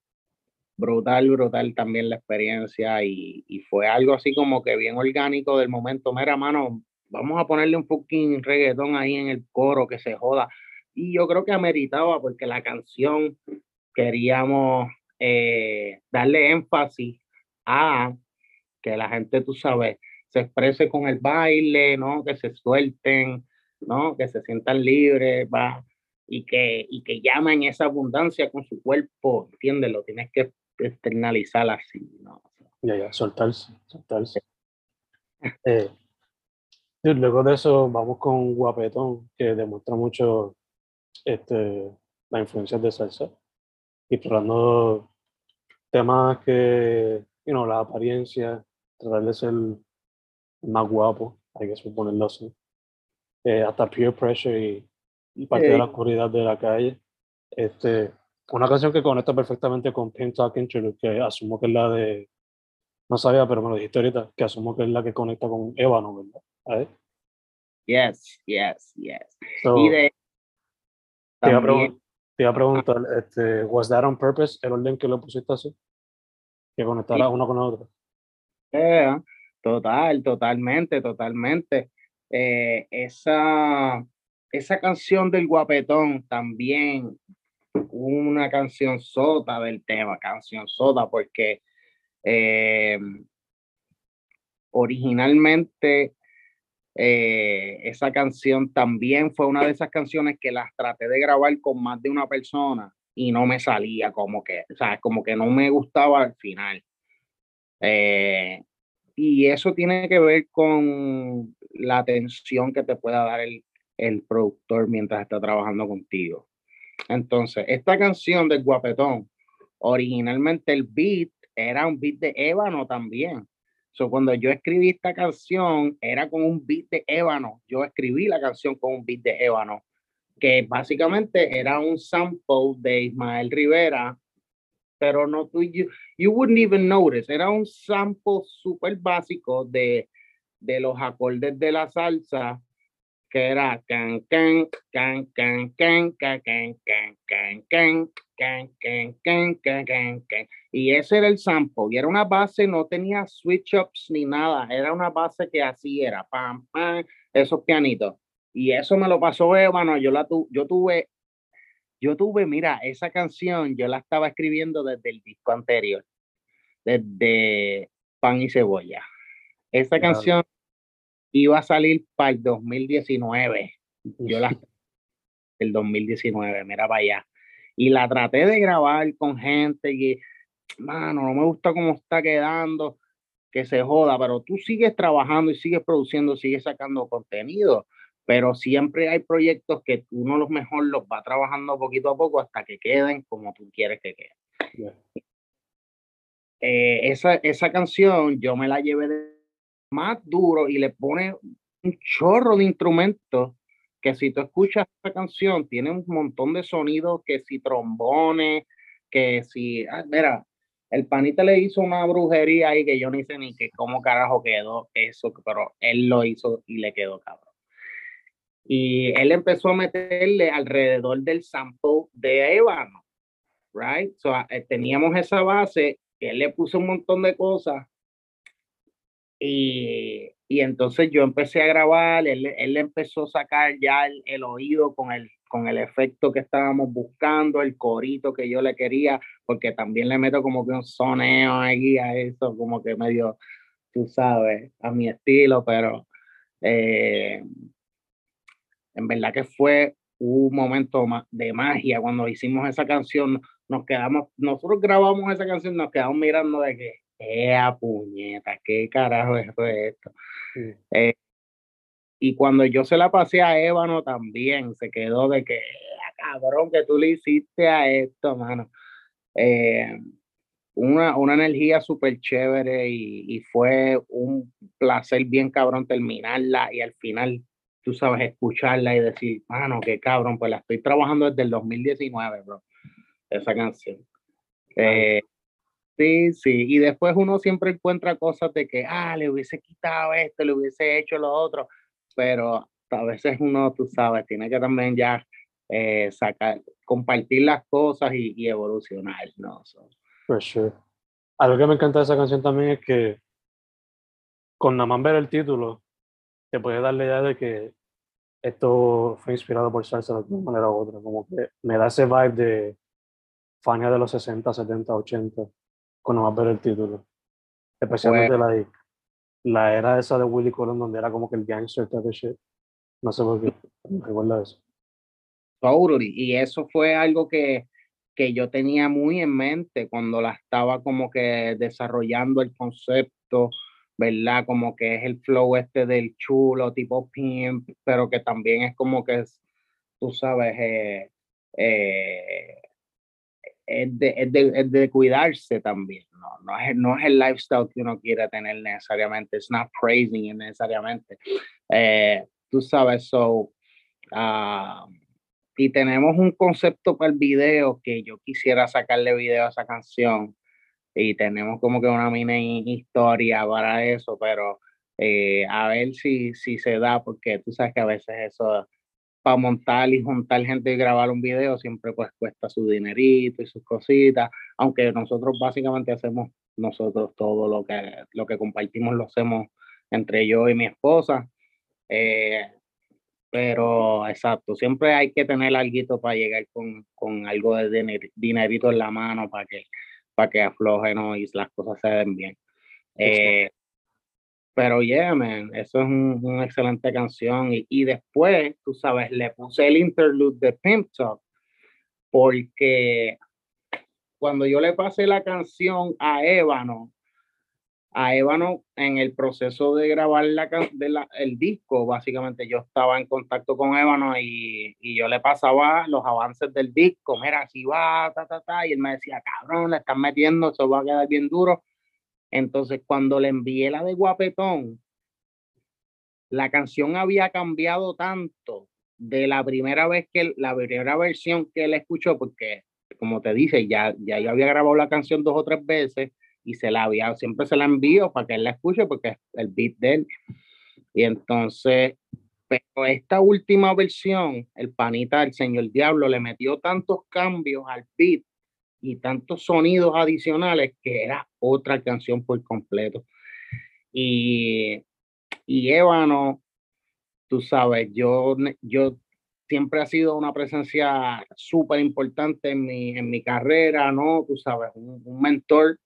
brutal, brutal también la experiencia y, y, fue algo así como que bien orgánico del momento. Mira, mano, vamos a ponerle un fucking reggaetón ahí en el coro que se joda. Y yo creo que ameritaba porque la canción queríamos eh, darle énfasis a que la gente, tú sabes, se exprese con el baile, ¿no? Que se suelten, ¿no? Que se sientan libres, va. Y que, y que llamen esa abundancia con su cuerpo, ¿entiendes? Lo tienes que externalizar así, ¿no? Ya, ya, soltarse, soltarse. Eh, luego de eso vamos con Guapetón, que demuestra mucho este, la influencia de salsa, explorando temas que, you know, la apariencia, tratar de ser más guapo, hay que suponerlo así, eh, hasta peer pressure y, y parte de la oscuridad de la calle. Este, una canción que conecta perfectamente con Pain Talking que asumo que es la de. No sabía, pero me lo dijiste ahorita, que asumo que es la que conecta con Ébano, ¿verdad? ¿Eh? Yes, yes, yes. y de, te, iba te, iba a preguntar, este, ¿was that on purpose el orden que lo pusiste así? Que conectara uno con otro. Yeah, total, totalmente, totalmente. Eh, esa, esa canción del guapetón también una canción sota del tema, canción sota, porque eh, originalmente eh, esa canción también fue una de esas canciones que las traté de grabar con más de una persona y no me salía como que, o sea, como que no me gustaba al final. Eh, y eso tiene que ver con la atención que te pueda dar el, el productor mientras está trabajando contigo. Entonces, esta canción del Guapetón, originalmente el beat era un beat de ébano también. So, cuando yo escribí esta canción, era con un beat de ébano. Yo escribí la canción con un beat de ébano, que básicamente era un sample de Ismael Rivera, pero no tú, you, wouldn't even notice. Era un sample súper básico de, de los acordes de la salsa que era can can can can can can can can can can can can can can can y ese era el sample y era una base no tenía switch ups ni nada era una base que así era pam pam esos pianitos y eso me lo pasó Ébano yo la tu, yo tuve yo tuve mira esa canción yo la estaba escribiendo desde el disco anterior desde pan y cebolla esa canción iba a salir para el 2019. Yo la el 2019, mira para allá. Y la traté de grabar con gente y, mano, no me gusta cómo está quedando, que se joda, pero tú sigues trabajando y sigues produciendo, sigues sacando contenido, pero siempre hay proyectos que uno los mejor los va trabajando poquito a poco hasta que queden como tú quieres que queden. Eh, esa, esa canción yo me la llevé de más duro y le pone un chorro de instrumentos que si tú escuchas esta canción tiene un montón de sonidos que si trombones, que si, ah, mira, el panita le hizo una brujería ahí que yo ni sé ni que cómo carajo quedó eso, pero él lo hizo y le quedó cabrón. Y él empezó a meterle alrededor del sample de Ébano, right? So, eh, teníamos esa base, él le puso un montón de cosas y, y entonces yo empecé a grabar, él, él empezó a sacar ya el, el, oído con el, con el efecto que estábamos buscando, el corito que yo le quería, porque también le meto como que un soneo ahí a eso, como que medio, tú sabes, a mi estilo, pero eh, en verdad que fue un momento de magia cuando hicimos esa canción, nos quedamos, nosotros grabamos esa canción, nos quedamos mirando de que ¡Ea puñeta! ¿Qué carajo es esto? Eh, y cuando yo se la pasé a Ébano también, se quedó de que, cabrón, que tú le hiciste a esto, mano. Eh, una, una, energía súper chévere y, y, fue un placer bien cabrón terminarla y al final, tú sabes, escucharla y decir, mano, qué cabrón, pues la estoy trabajando desde el 2019, bro, esa canción. Eh, Sí, sí, y después uno siempre encuentra cosas de que, ah, le hubiese quitado esto, le hubiese hecho lo otro, pero a veces uno, tú sabes, tiene que también ya eh, sacar, compartir las cosas y, y evolucionar, ¿no? So. For sure. Algo que me encanta de esa canción también es que con nada más ver el título, te puede dar la idea de que esto fue inspirado por salsa de una manera u otra, como que me da ese vibe de Fania de los 60, 70, 80 cuando más ver el título. Especialmente la, la era esa de Willy Colon, donde era como que el gangster type. No sé por qué, recuerda eso. Totally. Y eso fue algo que, que yo tenía muy en mente cuando la estaba como que desarrollando el concepto, ¿verdad? Como que es el flow este del chulo, tipo pimp, pero que también es como que es, tú sabes, eh, eh, es de, es, de, es de, cuidarse también, ¿no? No es, no es el lifestyle que uno quiere tener necesariamente, es not praising necesariamente. Eh, tú sabes, so, uh, y tenemos un concepto para el video que yo quisiera sacarle video a esa canción y tenemos como que una mini historia para eso, pero eh, a ver si, si se da, porque tú sabes que a veces eso para montar y juntar gente y grabar un video siempre pues cuesta su dinerito y sus cositas, aunque nosotros básicamente hacemos nosotros todo lo que, lo que compartimos lo hacemos entre yo y mi esposa. Eh, pero exacto, siempre hay que tener algo para llegar con, con algo de dinerito en la mano para que, para que aflojen y las cosas se den bien. Eh, pero yeah, man, eso es un, una excelente canción. Y, y, después, tú sabes, le puse el interlude de Pimp Talk, porque cuando yo le pasé la canción a Ébano, a Ébano en el proceso de grabar la, de la, el disco, básicamente yo estaba en contacto con Ébano y, y, yo le pasaba los avances del disco, mira, así va, ta, ta, ta, y él me decía, cabrón, le están metiendo, eso va a quedar bien duro entonces, cuando le envié la de Guapetón, la canción había cambiado tanto de la primera vez que la primera versión que él escuchó, porque como te dice, ya, ya yo había grabado la canción dos o tres veces y se la había, siempre se la envío para que él la escuche porque es el beat de él. Y entonces, Pero esta última versión, el panita del Señor Diablo le metió tantos cambios al beat y tantos sonidos adicionales que era otra canción por completo. Y, y Ébano, tú sabes, yo, yo siempre ha sido una presencia súper importante en mi, en mi carrera, ¿no? Tú sabes, un, un mentor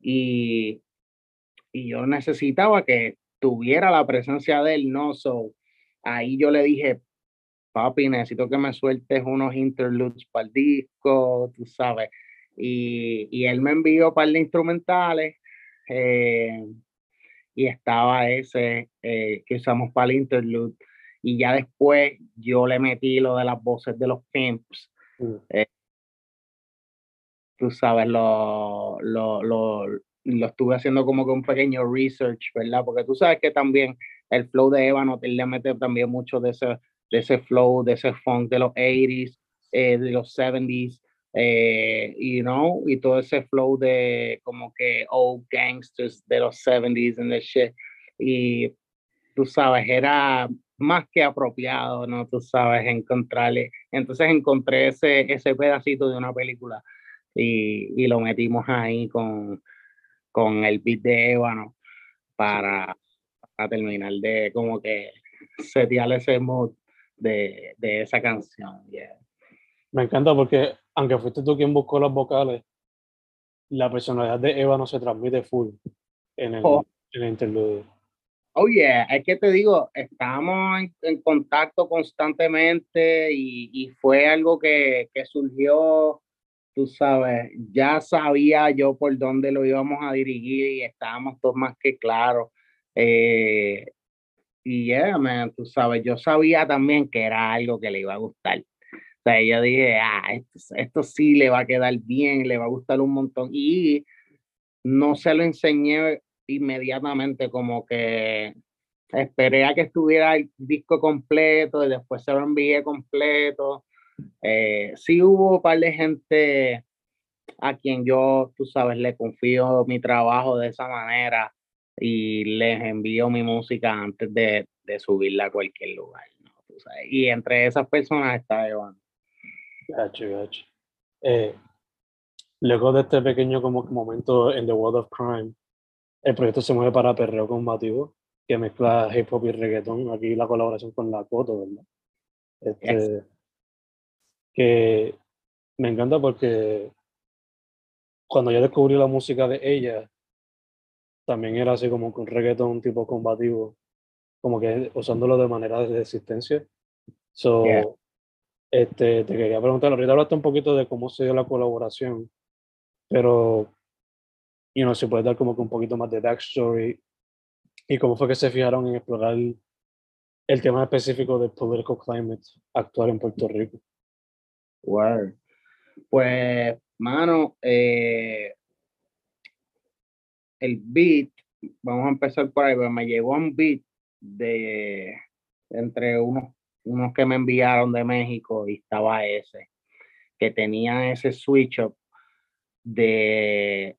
y, y yo necesitaba que tuviera la presencia de él, ¿no? So, ahí yo le dije, papi, necesito que me sueltes unos interludes para el disco, tú sabes. Y, y él me envió un par de instrumentales eh, y estaba ese eh, que usamos para el interlude. Y ya después yo le metí lo de las voces de los pimps. Mm. Eh, tú sabes, lo, lo, lo, lo estuve haciendo como que un pequeño research, ¿verdad? Porque tú sabes que también el flow de Ébano le mete también mucho de ese, de ese flow, de ese funk de los 80s, eh, de los 70s, eh, you know, y todo ese flow de como que old gangsters de los 70s and the shit. Y tú sabes, era más que apropiado, ¿no? Tú sabes, encontrarle. Entonces encontré ese, ese pedacito de una película y, y lo metimos ahí con, con el beat de Ébano para, para terminar de como que setear ese mood de, de esa canción. Yeah. Me encanta porque, aunque fuiste tú quien buscó las vocales, la personalidad de Eva no se transmite full en el, Oh. en el interludio. Oh, yeah, es que te digo, estamos en, en contacto constantemente y, y fue algo que, que surgió, tú sabes, ya sabía yo por dónde lo íbamos a dirigir y estábamos todos más que claros. Eh, y yeah, man, tú sabes, yo sabía también que era algo que le iba a gustar. Sea, yo dije, ah, esto, sí le va a quedar bien, le va a gustar un montón. Y no se lo enseñé inmediatamente, como que esperé a que estuviera el disco completo y después se lo envié completo. Eh, sí hubo un par de gente a quien yo, tú sabes, le confío mi trabajo de esa manera y les envío mi música antes de, de subirla a cualquier lugar. Y entre esas personas está Evan. Gacho, gacho. Eh, luego de este pequeño como momento en The World of Crime, el proyecto se mueve para Perreo Combativo, que mezcla hip hop y reggaetón. Aquí la colaboración con la Coto, ¿verdad? Este, que me encanta porque cuando yo descubrí la música de ella, también era así como con reggaetón tipo combativo, como que usándolo de manera de resistencia. So, Yeah. Este, te quería preguntar, ahorita hablaste un poquito de cómo se dio la colaboración, pero, you know, si puedes dar como que un poquito más de backstory y cómo fue que se fijaron en explorar el, tema específico del political climate actual en Puerto Rico. Word. Pues, mano, eh, el beat, vamos a empezar por ahí, pero me llegó un beat de entre unos, unos que me enviaron de México y estaba ese, que tenía ese switch up de,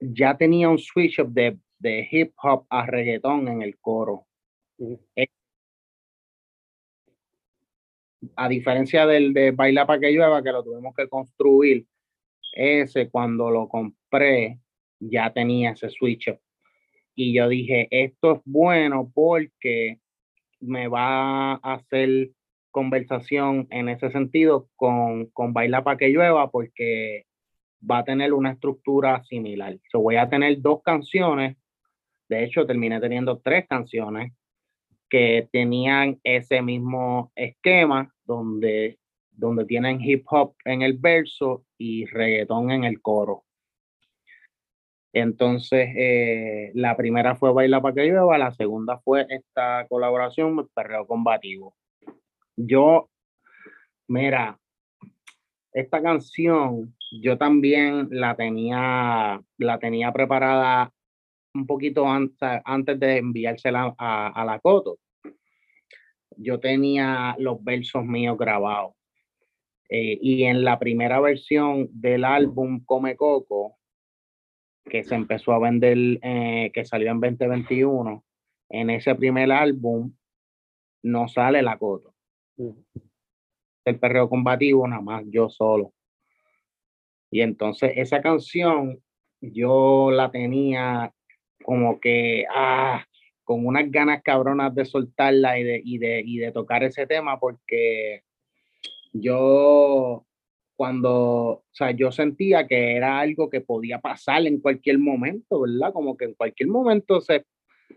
ya tenía un switch up de, de hip hop a reggaetón en el coro. Ujú. a diferencia del de Baila para que llueva, que lo tuvimos que construir, ese cuando lo compré ya tenía ese switch up. Y yo dije, esto es bueno porque me va a hacer conversación en ese sentido con, con Baila para que llueva porque va a tener una estructura similar. So, voy a tener dos canciones, de hecho terminé teniendo tres canciones que tenían ese mismo esquema donde, donde tienen hip hop en el verso y reggaetón en el coro. Entonces, eh, la primera fue Baila para que llueva, la segunda fue esta colaboración, Perreo Combativo. Yo, mira, esta canción yo también la tenía, la tenía preparada un poquito antes, antes de enviársela a, a la Coto. Yo tenía los versos míos grabados. Eh, y en la primera versión del álbum Come Coco, que se empezó a vender, eh, que salió en 2021, en ese primer álbum, no sale la coto. El perreo combativo, nada más yo solo. Y entonces esa canción yo la tenía como que, ah, con unas ganas cabronas de soltarla y de, y de, y de tocar ese tema porque yo cuando, o sea, yo sentía que era algo que podía pasar en cualquier momento, ¿verdad? Como que en cualquier momento se,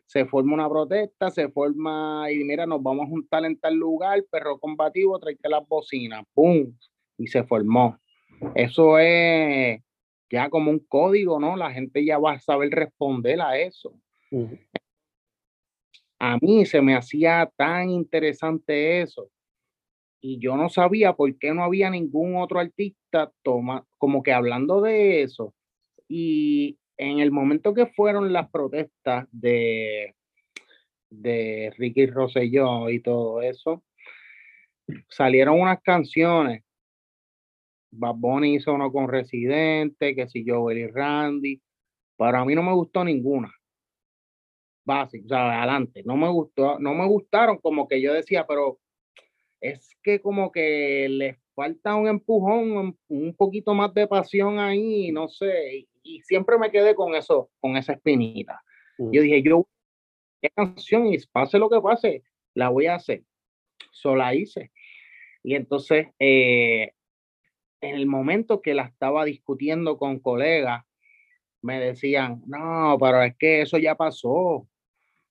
se forma una protesta, se forma y mira, nos vamos a juntar en tal lugar, perro combativo, trae las bocinas, ¡pum! Y se formó. Eso es ya como un código, ¿no? La gente ya va a saber responder a eso. A mí se me hacía tan interesante eso y yo no sabía por qué no había ningún otro artista toma, como que hablando de eso. Y en el momento que fueron las protestas de, de Ricky Rosselló y todo eso, salieron unas canciones. Bad Bunny hizo uno con Residente, que si yo, y Randy. Para mí no me gustó ninguna. Básico, o sea, adelante. No me gustó, no me gustaron como que yo decía, pero es que como que le falta un empujón, un poquito más de pasión ahí, no sé, y, siempre me quedé con eso, con esa espinita. Mm. Yo dije, yo, ¿qué canción? Y pase lo que pase, la voy a hacer. Sola hice. Y entonces, eh, en el momento que la estaba discutiendo con colegas, me decían, no, pero es que eso ya pasó.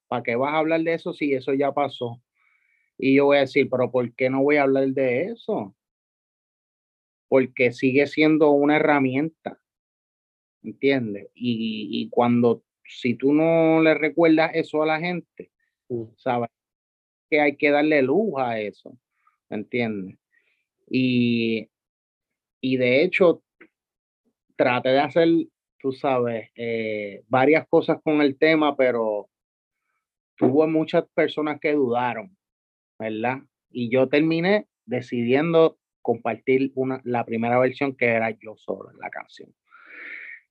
¿Para qué vas a hablar de eso si eso ya pasó? Y yo voy a decir, pero ¿por qué no voy a hablar de eso? Porque sigue siendo una herramienta, ¿entiendes? Y, cuando, si tú no le recuerdas eso a la gente, mm. sabes que hay que darle luz a eso, ¿entiendes? Y, y de hecho, traté de hacer, tú sabes, eh, varias cosas con el tema, pero tuvo muchas personas que dudaron ¿verdad? Y yo terminé decidiendo compartir una, la primera versión que era yo solo en la canción.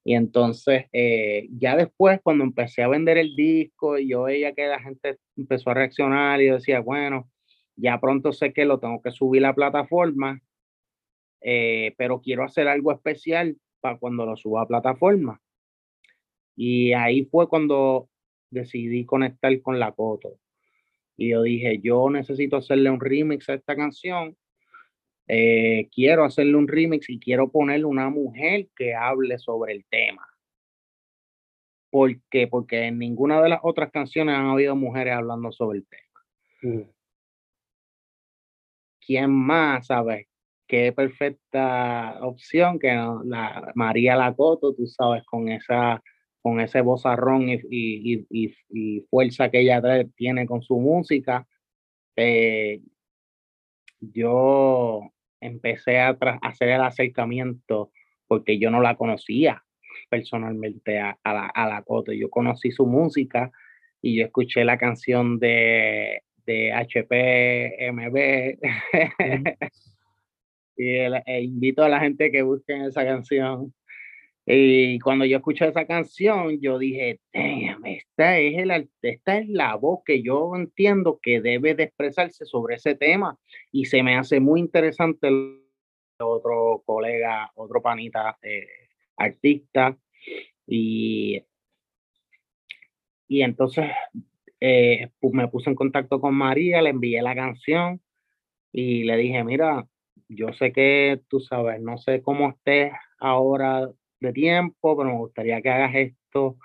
Y entonces, eh, ya después, cuando empecé a vender el disco yo veía que la gente empezó a reaccionar y decía, bueno, ya pronto sé que lo tengo que subir a la plataforma, eh, pero quiero hacer algo especial para cuando lo suba a plataforma. Y ahí fue cuando decidí conectar con la Coto. Y yo dije, yo necesito hacerle un remix a esta canción. Eh, quiero hacerle un remix y quiero ponerle una mujer que hable sobre el tema. ¿Por qué? Porque en ninguna de las otras canciones han habido mujeres hablando sobre el tema. Mm. ¿Quién más sabe? Qué perfecta opción que la María Lacoto, tú sabes, con esa con ese vozarrón y, y, y, fuerza que ella tiene con su música, eh, yo empecé a, hacer el acercamiento porque yo no la conocía personalmente a, la, a la Cote. Yo conocí su música y yo escuché la canción de, de HPMB. y e invito a la gente que busquen esa canción y cuando yo escuché esa canción, yo dije, esta es, el, esta es la voz que yo entiendo que debe de expresarse sobre ese tema. Y se me hace muy interesante otro colega, otro panita eh, artista. Y, y entonces eh, me puse en contacto con María, le envié la canción y le dije, mira, yo sé que tú sabes, no sé cómo estés ahora de tiempo, pero me gustaría que hagas esto.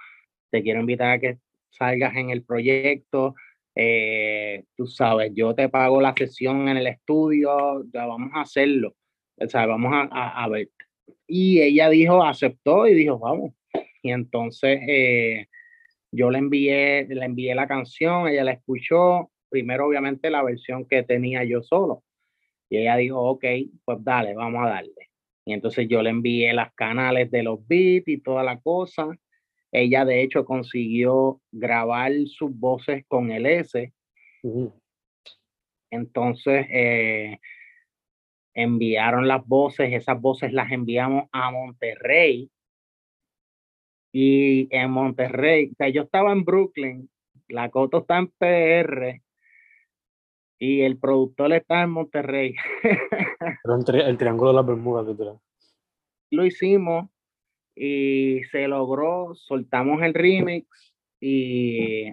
Te quiero invitar a que salgas en el proyecto. Eh, tú sabes, yo te pago la sesión en el estudio, ya vamos a hacerlo. O sea, vamos a, a, ver. Y ella dijo, aceptó y dijo, vamos. Y entonces eh, yo le envié, le envié la canción, ella la escuchó. Primero, obviamente, la versión que tenía yo solo. Y ella dijo, ok, pues dale, vamos a darle. Y entonces yo le envié las canales de los beats y toda la cosa. Ella de hecho consiguió grabar sus voces con el S. Entonces eh, enviaron las voces, esas voces las enviamos a Monterrey. Y en Monterrey, o sea, yo estaba en Brooklyn, la Coto está en PR, Y el productor está en Monterrey. Pero el, tri- el triángulo de las Bermudas, literal. Lo hicimos y se logró, soltamos el remix y,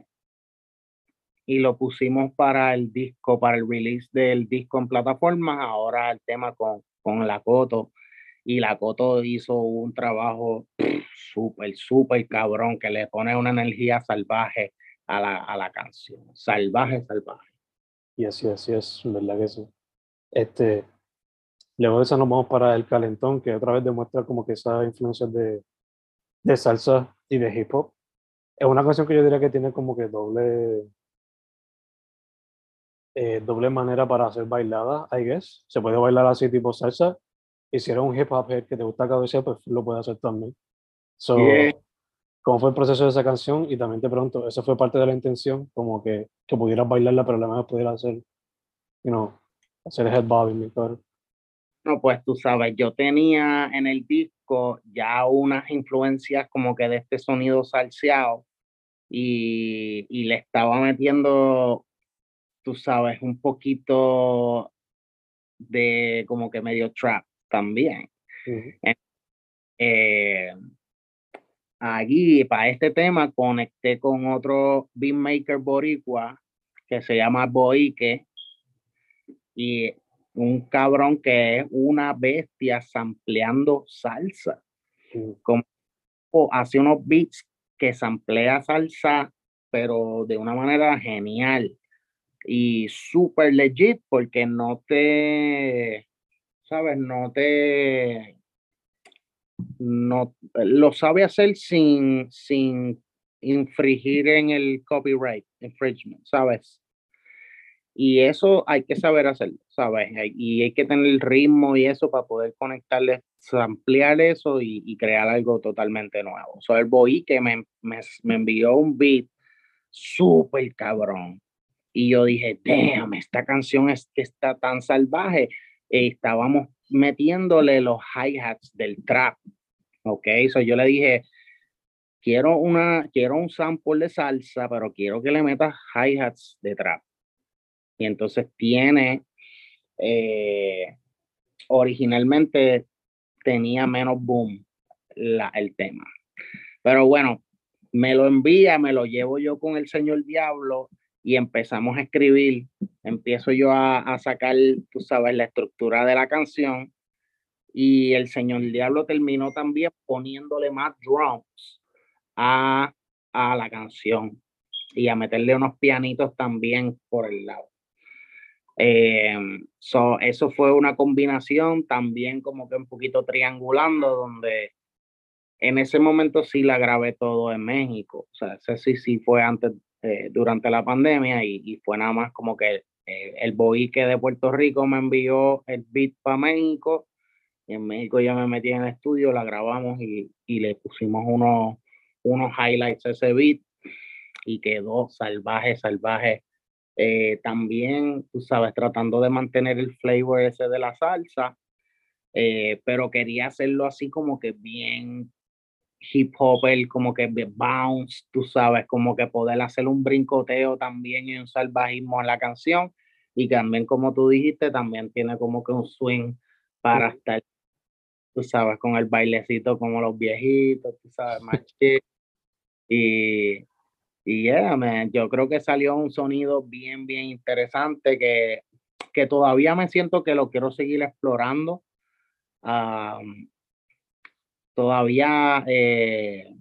y lo pusimos para el disco, para el release del disco en plataformas. Ahora el tema con, con la Coto. Y la Coto hizo un trabajo súper, súper cabrón que le pone una energía salvaje a la, a la canción. Salvaje, salvaje. Y así, así es, verdad que sí. Este, luego de eso nos vamos para El Calentón, que otra vez demuestra como que esa influencia de, de salsa y de hip hop. Es una canción que yo diría que tiene como que doble, eh, doble manera para ser bailada, I guess. Se puede bailar así tipo salsa, y si eres un hip hop head que te gusta cabecear, pues lo puedes hacer también. So, Yeah. ¿Cómo fue el proceso de esa canción? Y también te pregunto, ¿eso fue parte de la intención? Como que, que pudieras bailarla, pero a la vez pudieras hacer, you know, hacer head bobbing todo. No, pues tú sabes, yo tenía en el disco ya unas influencias como que de este sonido salseado y, y le estaba metiendo, tú sabes, un poquito de como que medio trap también. Ujú. Eh, aquí, para este tema, conecté con otro beatmaker boricua que se llama Boique y un cabrón que es una bestia sampleando salsa. Ujú. O hace unos beats que samplea salsa, pero de una manera genial y súper legit porque no te, sabes, no te, no, lo sabe hacer sin, sin infringir en el copyright, infringement, ¿sabes? Y eso hay que saber hacerlo, ¿sabes? Y hay que tener el ritmo y eso para poder conectarle, ampliar eso y, crear algo totalmente nuevo. So, el boy que me, me, me envió un beat súper cabrón. Y yo dije, damn, esta canción es está tan salvaje. Eh, estábamos metiéndole los hi-hats del trap. Ok, so yo le dije, quiero, una, quiero un sample de salsa, pero quiero que le metas hi-hats de trap. Y entonces tiene, eh, originalmente tenía menos boom la, el tema. Pero bueno, me lo envía, me lo llevo yo con el señor Diablo y empezamos a escribir. Empiezo yo a, a sacar, tú sabes, la estructura de la canción y el señor Diablo terminó también poniéndole más drums a, a la canción y a meterle unos pianitos también por el lado. Eh, so, eso fue una combinación también como que un poquito triangulando donde en ese momento sí la grabé todo en México. O sea, ese sí, sí fue antes, eh, durante la pandemia y, y, fue nada más como que eh, el boique de Puerto Rico me envió el beat para México y en México ya me metí en el estudio, la grabamos y, y le pusimos unos, unos highlights a ese beat y quedó salvaje, salvaje. Eh, también, tú sabes, tratando de mantener el flavor ese de la salsa, eh, pero quería hacerlo así como que bien hip hop, como que bounce, tú sabes, como que poder hacer un brincoteo también y un salvajismo en la canción. Y también, como tú dijiste, también tiene como que un swing para estar, tú sabes, con el bailecito como los viejitos, tú sabes, más chill. Y, y yeah, man, yo creo que salió un sonido bien, bien interesante que, que todavía me siento que lo quiero seguir explorando. Um, todavía, eh,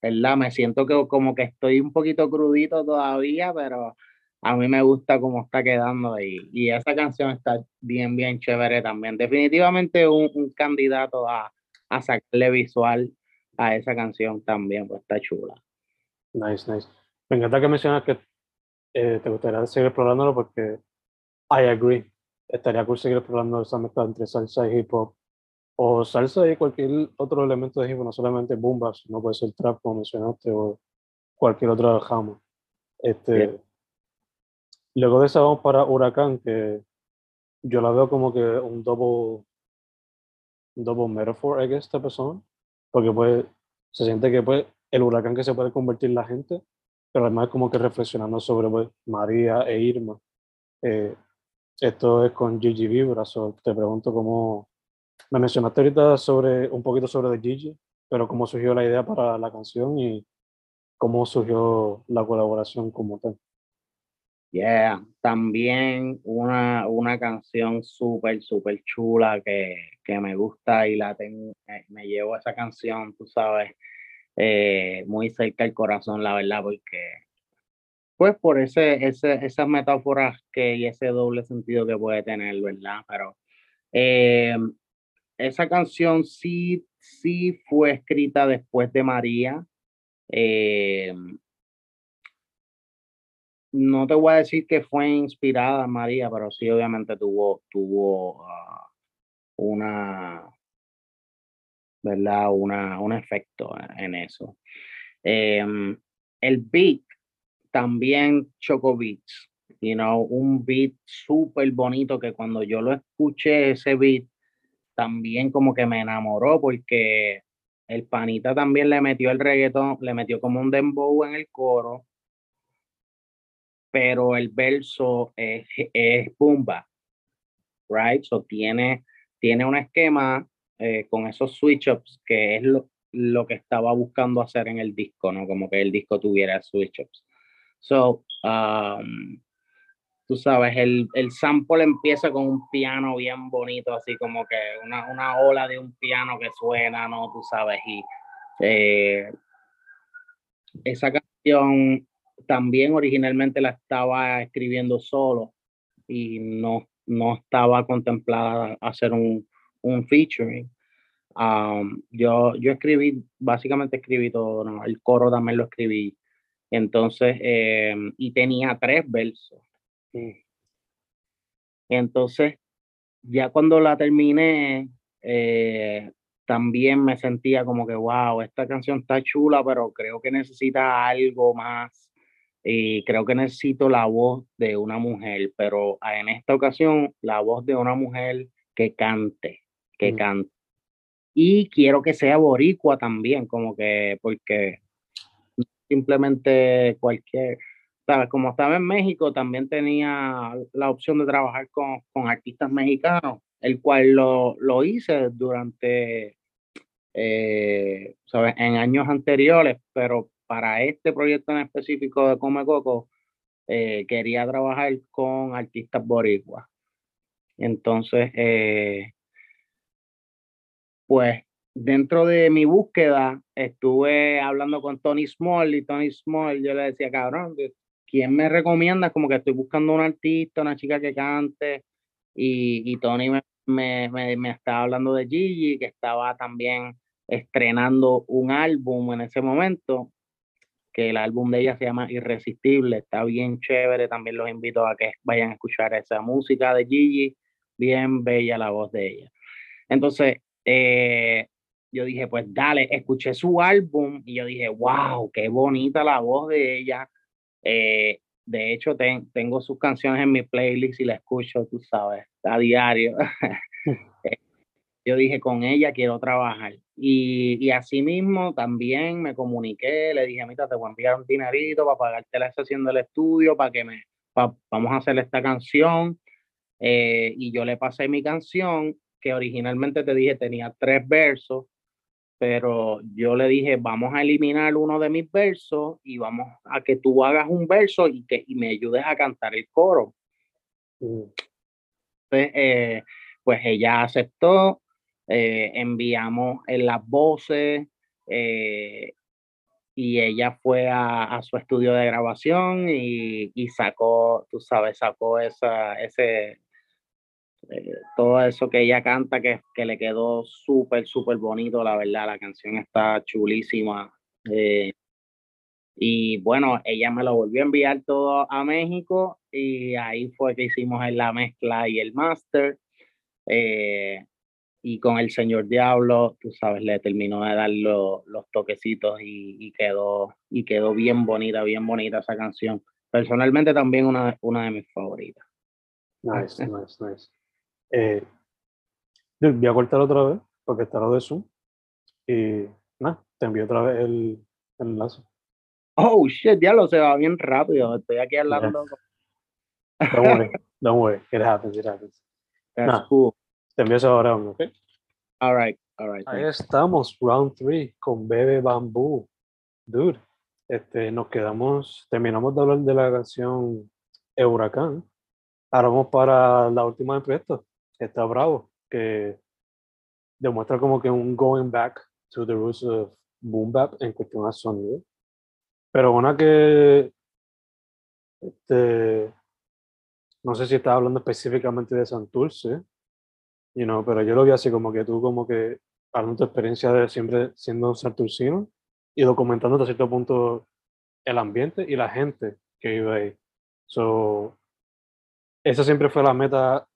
¿verdad? Me siento que como que estoy un poquito crudito todavía, pero a mí me gusta cómo está quedando y, y esa canción está bien, bien chévere también. Definitivamente un, un candidato a, a sacarle visual a esa canción también, pues está chula. Nice, nice. Me encanta que mencionas que eh, te gustaría seguir explorándolo porque I agree. Estaría cool seguir explorando esa mezcla entre salsa y hip hop. O salsa y cualquier otro elemento de hip hop, no solamente boom bap, no puede ser trap, como mencionaste, o cualquier otra jama. Este, Bien. Luego de eso vamos para Huracán, que yo la veo como que un double, un double metaphor, I guess, esta persona. Porque pues se siente que pues el huracán que se puede convertir la gente, pero además como que reflexionando sobre pues, María e Irma. Eh, esto es con Gigi Vibra, so te pregunto cómo, me mencionaste ahorita sobre, un poquito sobre The Gigi, pero cómo surgió la idea para la canción y cómo surgió la colaboración como tal. Yeah, también una, una canción súper, súper chula que, que, me gusta y la tengo, me, llevo esa canción, tú sabes, eh, muy cerca del corazón, la verdad, porque pues por ese, ese, esas metáforas que, y ese doble sentido que puede tener, ¿verdad? Pero eh, esa canción sí, sí fue escrita después de María. Eh, no te voy a decir que fue inspirada María, pero sí obviamente tuvo, tuvo uh, una, ¿verdad? Una, un efecto en eso. Em, el beat también Choco Beats, you know, un beat súper bonito que cuando yo lo escuché ese beat, también como que me enamoró porque el panita también le metió el reggaetón, le metió como un dembow en el coro pero el verso es, es right? So tiene, tiene un esquema eh, con esos switch-ups que es lo, lo, que estaba buscando hacer en el disco, ¿no? Como que el disco tuviera switch-ups. So, um, tú sabes, el, el, sample empieza con un piano bien bonito, así como que una, una ola de un piano que suena, ¿no? Tú sabes, y eh, esa canción también originalmente la estaba escribiendo solo y no, no estaba contemplada hacer un, un featuring. Um, yo, yo escribí, básicamente escribí todo, ¿no? el coro también lo escribí. Entonces, em, y tenía tres versos. Entonces, ya cuando la terminé, eh, también me sentía como que, wow, esta canción está chula, pero creo que necesita algo más y creo que necesito la voz de una mujer, pero en esta ocasión la voz de una mujer que cante, que mm. cante. Y quiero que sea boricua también, como que, porque simplemente cualquier, ¿sabes? Como estaba en México, también tenía la opción de trabajar con, con artistas mexicanos, el cual lo, lo hice durante, eh, ¿sabes? En años anteriores, pero para este proyecto en específico de Come Coco, eh, quería trabajar con artistas boricuas. Entonces, eh, pues dentro de mi búsqueda estuve hablando con Tony Small y Tony Small, yo le decía, cabrón, ¿quién me recomienda? Como que estoy buscando un artista, una chica que cante. Y, y Tony me, me, me, estaba hablando de Gigi, que estaba también estrenando un álbum en ese momento que el álbum de ella se llama Irresistible, está bien chévere, también los invito a que vayan a escuchar esa música de Gigi, bien bella la voz de ella. Entonces, eh, yo dije, pues dale, escuché su álbum y yo dije, wow, qué bonita la voz de ella. Eh, de hecho, tengo sus canciones en mi playlist y la escucho, tú sabes, a diario. yo dije, con ella quiero trabajar. Y, y así mismo también me comuniqué, le dije, mira, te voy a enviar un dinerito para pagarte la sesión del estudio, para que me, vamos a hacer esta canción. Eh, y yo le pasé mi canción, que originalmente te dije tenía tres versos, pero yo le dije, vamos a eliminar uno de mis versos y vamos a que tú hagas un verso y que y me ayudes a cantar el coro. Mm. Entonces, eh, pues ella aceptó eh, enviamos en las voces eh, y ella fue a, su estudio de grabación y, sacó, tú sabes, sacó esa, ese, eh, todo eso que ella canta que, que le quedó súper, súper bonito, la verdad, la canción está chulísima. y bueno, ella me lo volvió a enviar todo a México y ahí fue que hicimos la mezcla y el máster. Eh, y con el señor Diablo, tú sabes, le terminó de dar los toquecitos y, quedó, y quedó bien bonita, bien bonita esa canción. Personalmente también una, una de mis favoritas. Nice, nice, nice. Eh, voy a cortar otra vez porque está lo de Zoom. Y nada, te envío otra vez el, el enlace. Oh, shit, ya lo se va bien rápido. Estoy aquí hablando. Yeah. Don't worry, don't worry. It happens, it happens. That's Nah. cool. Te envío eso ahora, ¿ok? All right, all right. Ahí estamos, round 3 con Bebe Bambú. Dude, este, nos quedamos, terminamos de hablar de la canción Huracán. Ahora vamos para la última del proyecto, Está Bravo, que demuestra como que un going back to the roots of boom bap en cuestión de sonido. Pero una que, este, no sé si estás hablando específicamente de Santurce, you know, pero yo lo vi así como que tú como que hablando tu experiencia de siempre siendo un santurcino y documentando hasta cierto punto el ambiente y la gente que vive ahí. So, ¿Esa siempre fue la meta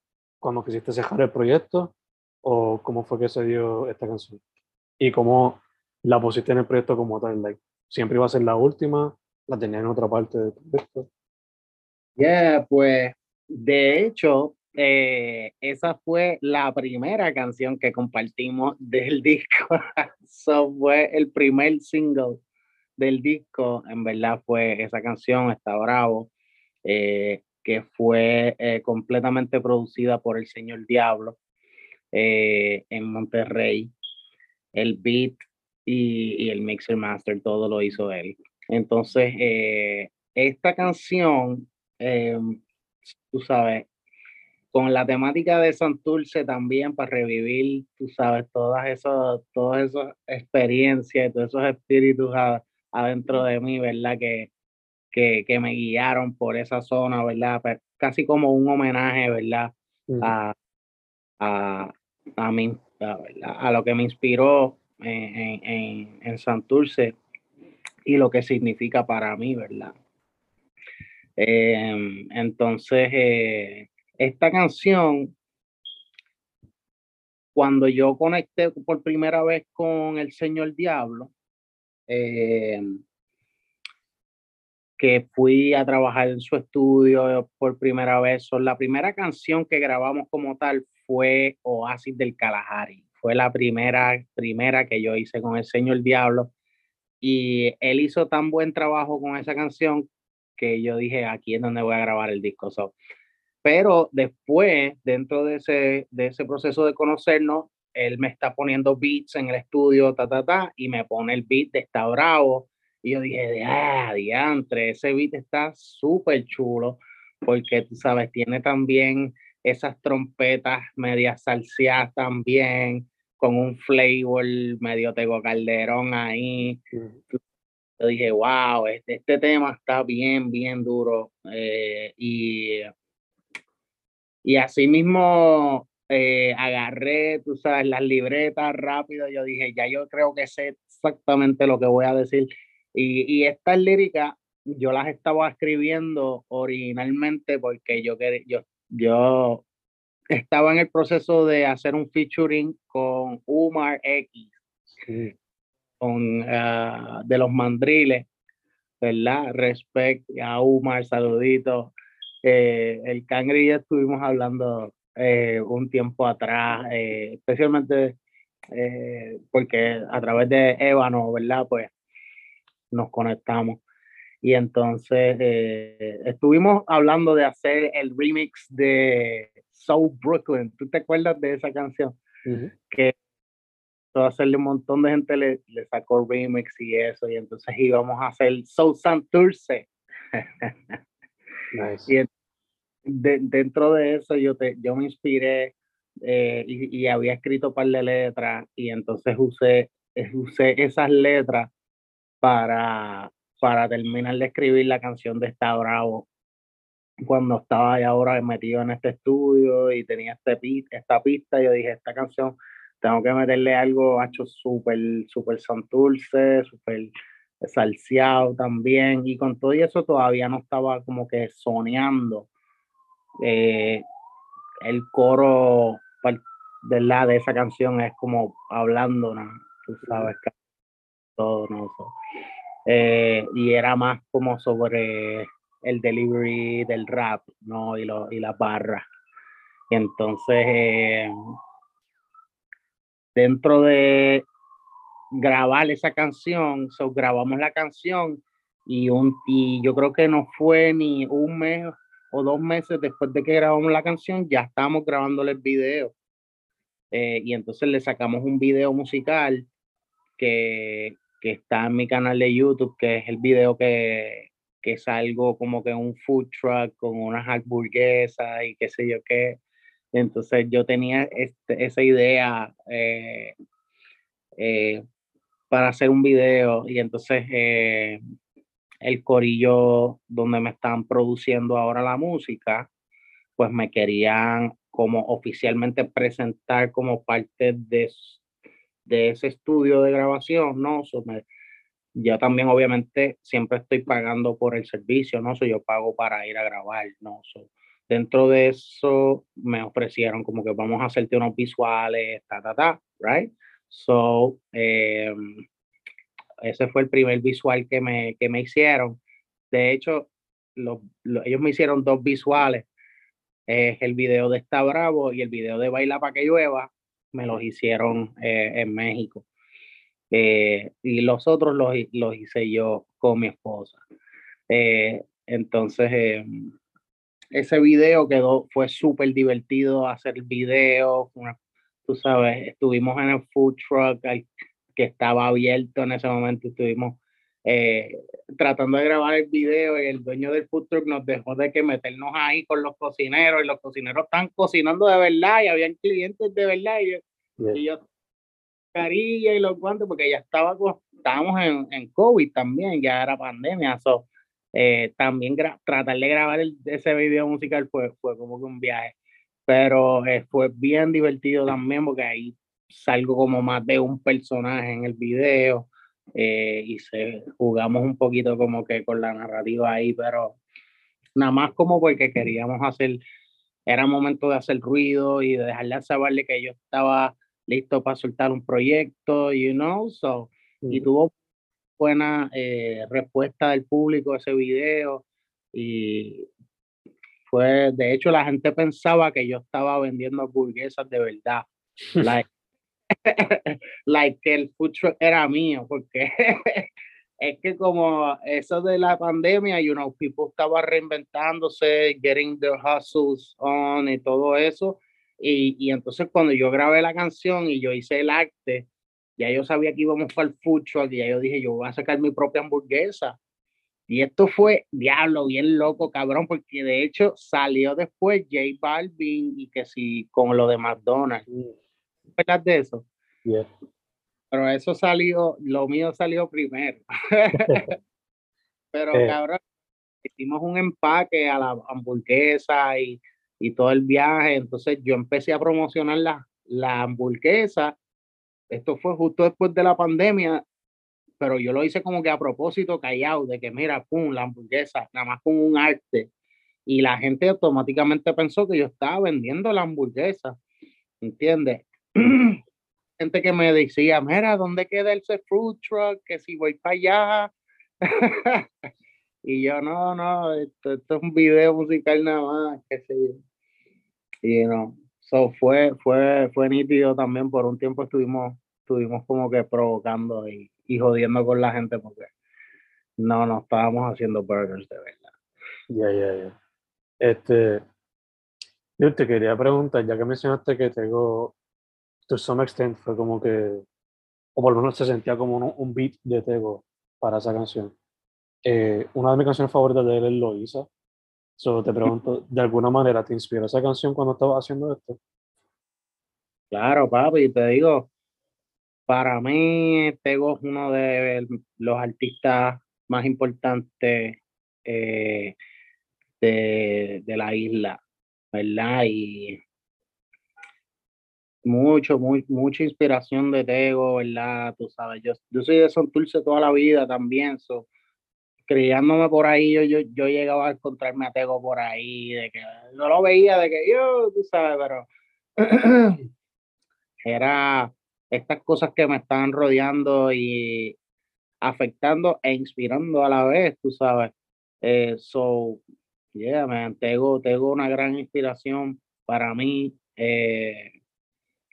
cuando quisiste cerrar el proyecto? ¿O cómo fue que se dio esta canción? ¿Y cómo la pusiste en el proyecto como tal? Like, ¿Siempre iba a ser la última? ¿La tenía en otra parte del proyecto? Yeah, pues de hecho, eh, esa fue la primera canción que compartimos del disco. Eso fue el primer single del disco. En verdad fue esa canción, Está Bravo, eh, que fue eh, completamente producida por el señor Diablo eh, en Monterrey. El beat y, el mixer master, todo lo hizo él. Entonces, eh, esta canción, tú sabes, con la temática de Santurce también para revivir, tú sabes, todas esas, todas esas experiencias, todos esos espíritus a, adentro de mí, ¿verdad? Que, que, que, me guiaron por esa zona, ¿verdad? Pues casi como un homenaje, ¿verdad? A, a, a, mí, a, ¿verdad? a lo que me inspiró en, en, en, en Santurce y lo que significa para mí, ¿verdad? Eh, entonces, eh, esta canción, cuando yo conecté por primera vez con el Señor Diablo, eh, que fui a trabajar en su estudio por primera vez, so, la primera canción que grabamos como tal fue Oasis del Kalahari. Fue la primera, primera que yo hice con el Señor Diablo. Y él hizo tan buen trabajo con esa canción que yo dije, aquí es donde voy a grabar el disco. Pero después, dentro de ese, de ese proceso de conocernos, él me está poniendo beats en el estudio, ta, ta, ta, y me pone el beat de Está Bravo. Y yo dije, ah, diantre, ese beat está súper chulo, porque tú sabes, tiene también esas trompetas medias salseadas también, con un flavor medio Tego Calderón ahí. Yo dije, wow, este, este tema está bien, bien duro. Eh, y, y así mismo eh, agarré, tú sabes, las libretas rápido. Yo dije, ya yo creo que sé exactamente lo que voy a decir. Y, y estas líricas yo las estaba escribiendo originalmente porque yo, yo, yo estaba en el proceso de hacer un featuring con Umar X, Sí. con uh, de los mandriles, ¿verdad? Respect a Umar, saludito. Eh, el Cangri ya estuvimos hablando eh, un tiempo atrás, eh, especialmente porque a través de Ébano, ¿verdad? Pues nos conectamos. Y entonces eh, estuvimos hablando de hacer el remix de Soul Brooklyn. ¿Tú te acuerdas de esa canción? Uh -huh. Que hacerle un montón de gente le, le, sacó remix y eso. Y entonces íbamos a hacer Soul Santurce. nice. Y de, dentro de eso yo, te, yo me inspiré eh, y, y, había escrito un par de letras y entonces usé, usé esas letras para, para terminar de escribir la canción de Está Bravo. Cuando estaba ya ahora metido en este estudio y tenía este esta pista, yo dije, esta canción tengo que meterle algo hecho súper, súper santurce, súper salseado también, y con todo eso todavía no estaba como que soñando eh, el coro de la de esa canción es como hablando, ¿no? Tú sabes, todo, ¿no? Eh, y era más como sobre el delivery del rap, ¿no? Y, lo, y las barras. Y entonces, eh, dentro de grabar esa canción, so, grabamos la canción y, un, y yo creo que no fue ni un mes o dos meses después de que grabamos la canción, ya estábamos grabándole el video. Eh, y entonces le sacamos un video musical que, que, está en mi canal de YouTube, que es el video que, que salgo como que un food truck con unas hamburguesas y qué sé yo qué. Entonces yo tenía este, esa idea eh, eh, para hacer un video y entonces el corillo donde me están produciendo ahora la música, pues me querían como oficialmente presentar como parte de, de ese estudio de grabación, ¿no? So yo también obviamente siempre estoy pagando por el servicio, ¿no? So yo pago para ir a grabar, ¿no? dentro de eso me ofrecieron como que vamos a hacerte unos visuales, ta, ta, ta, right? So, eh, ese fue el primer visual que me, que me hicieron. De hecho, ellos me hicieron dos visuales. Es el video de Está Bravo y el video de Baila para que llueva. Me los hicieron eh, en México. Eh, y los otros los, los, hice yo con mi esposa. Eh, entonces, ese video quedó, fue súper divertido hacer el video. tú sabes, estuvimos en el food truck, que estaba abierto en ese momento. Estuvimos eh, tratando de grabar el video y el dueño del food truck nos dejó de que meternos ahí con los cocineros y los cocineros están cocinando de verdad y habían clientes de verdad y yo, y yo carilla y los guantes porque ya estaba estábamos en, en COVID también, ya era pandemia. So, eh, también tratar de grabar ese video musical fue, fue como que un viaje, pero eh, fue bien divertido también porque ahí salgo como más de un personaje en el video eh, y se, jugamos un poquito como que con la narrativa ahí, pero nada más como porque queríamos hacer, era momento de hacer ruido y de dejarle saberle que yo estaba listo para soltar un proyecto, you know, so, y tuvo buena eh, respuesta del público ese video y fue, de hecho la gente pensaba que yo estaba vendiendo hamburguesas de verdad. like que el food truck era mío, porque es que como eso de la pandemia, you know, people estaba reinventándose, getting their hustles on y todo eso. Y, y entonces cuando yo grabé la canción y yo hice el arte, ya yo sabía que íbamos para el food truck y ya yo dije, yo voy a sacar mi propia hamburguesa. Y esto fue, diablo, bien loco, cabrón, porque de hecho salió después J Balvin y que sí, con lo de McDonald's. Hablar de eso? Pero eso salió, lo mío salió primero. Pero eh. cabrón, hicimos un empaque a la hamburguesa y, y, todo el viaje. Entonces yo empecé a promocionar la, la hamburguesa. Esto fue justo después de la pandemia, pero yo lo hice como que a propósito callado, de que mira, pum, la hamburguesa, nada más con un arte. Y la gente automáticamente pensó que yo estaba vendiendo la hamburguesa, ¿entiendes? gente que me decía, mira, ¿dónde queda ese food truck? Que si voy para allá. y yo, no, no, esto, es un video musical nada más, que sé Y no, so fue, fue, fue nítido también, por un tiempo estuvimos, estuvimos como que provocando y, y jodiendo con la gente porque no, no estábamos haciendo burgers de verdad. Ya, ya, ya. Este, yo te quería preguntar, ya que mencionaste que tengo to some extent fue como que, o por lo menos se sentía como un, beat de Tego para esa canción. Eh, una de mis canciones favoritas de él es Loisa. Solo te pregunto, ¿de alguna manera te inspiró esa canción cuando estabas haciendo esto? Claro, papi, te digo, para mí Tego es uno de los artistas más importantes eh, de, de, la isla, ¿verdad? Y mucho, muy, mucha inspiración de Tego, ¿verdad? Tú sabes, yo, yo soy de Santurce toda la vida también, so, criándome por ahí, yo, yo, yo llegaba a encontrarme a Tego por ahí, de que no lo veía, de que yo, tú sabes, pero era estas cosas que me estaban rodeando y afectando e inspirando a la vez, tú sabes. Eh, so, yeah, man, Tego, Tego una gran inspiración para mí. Eh,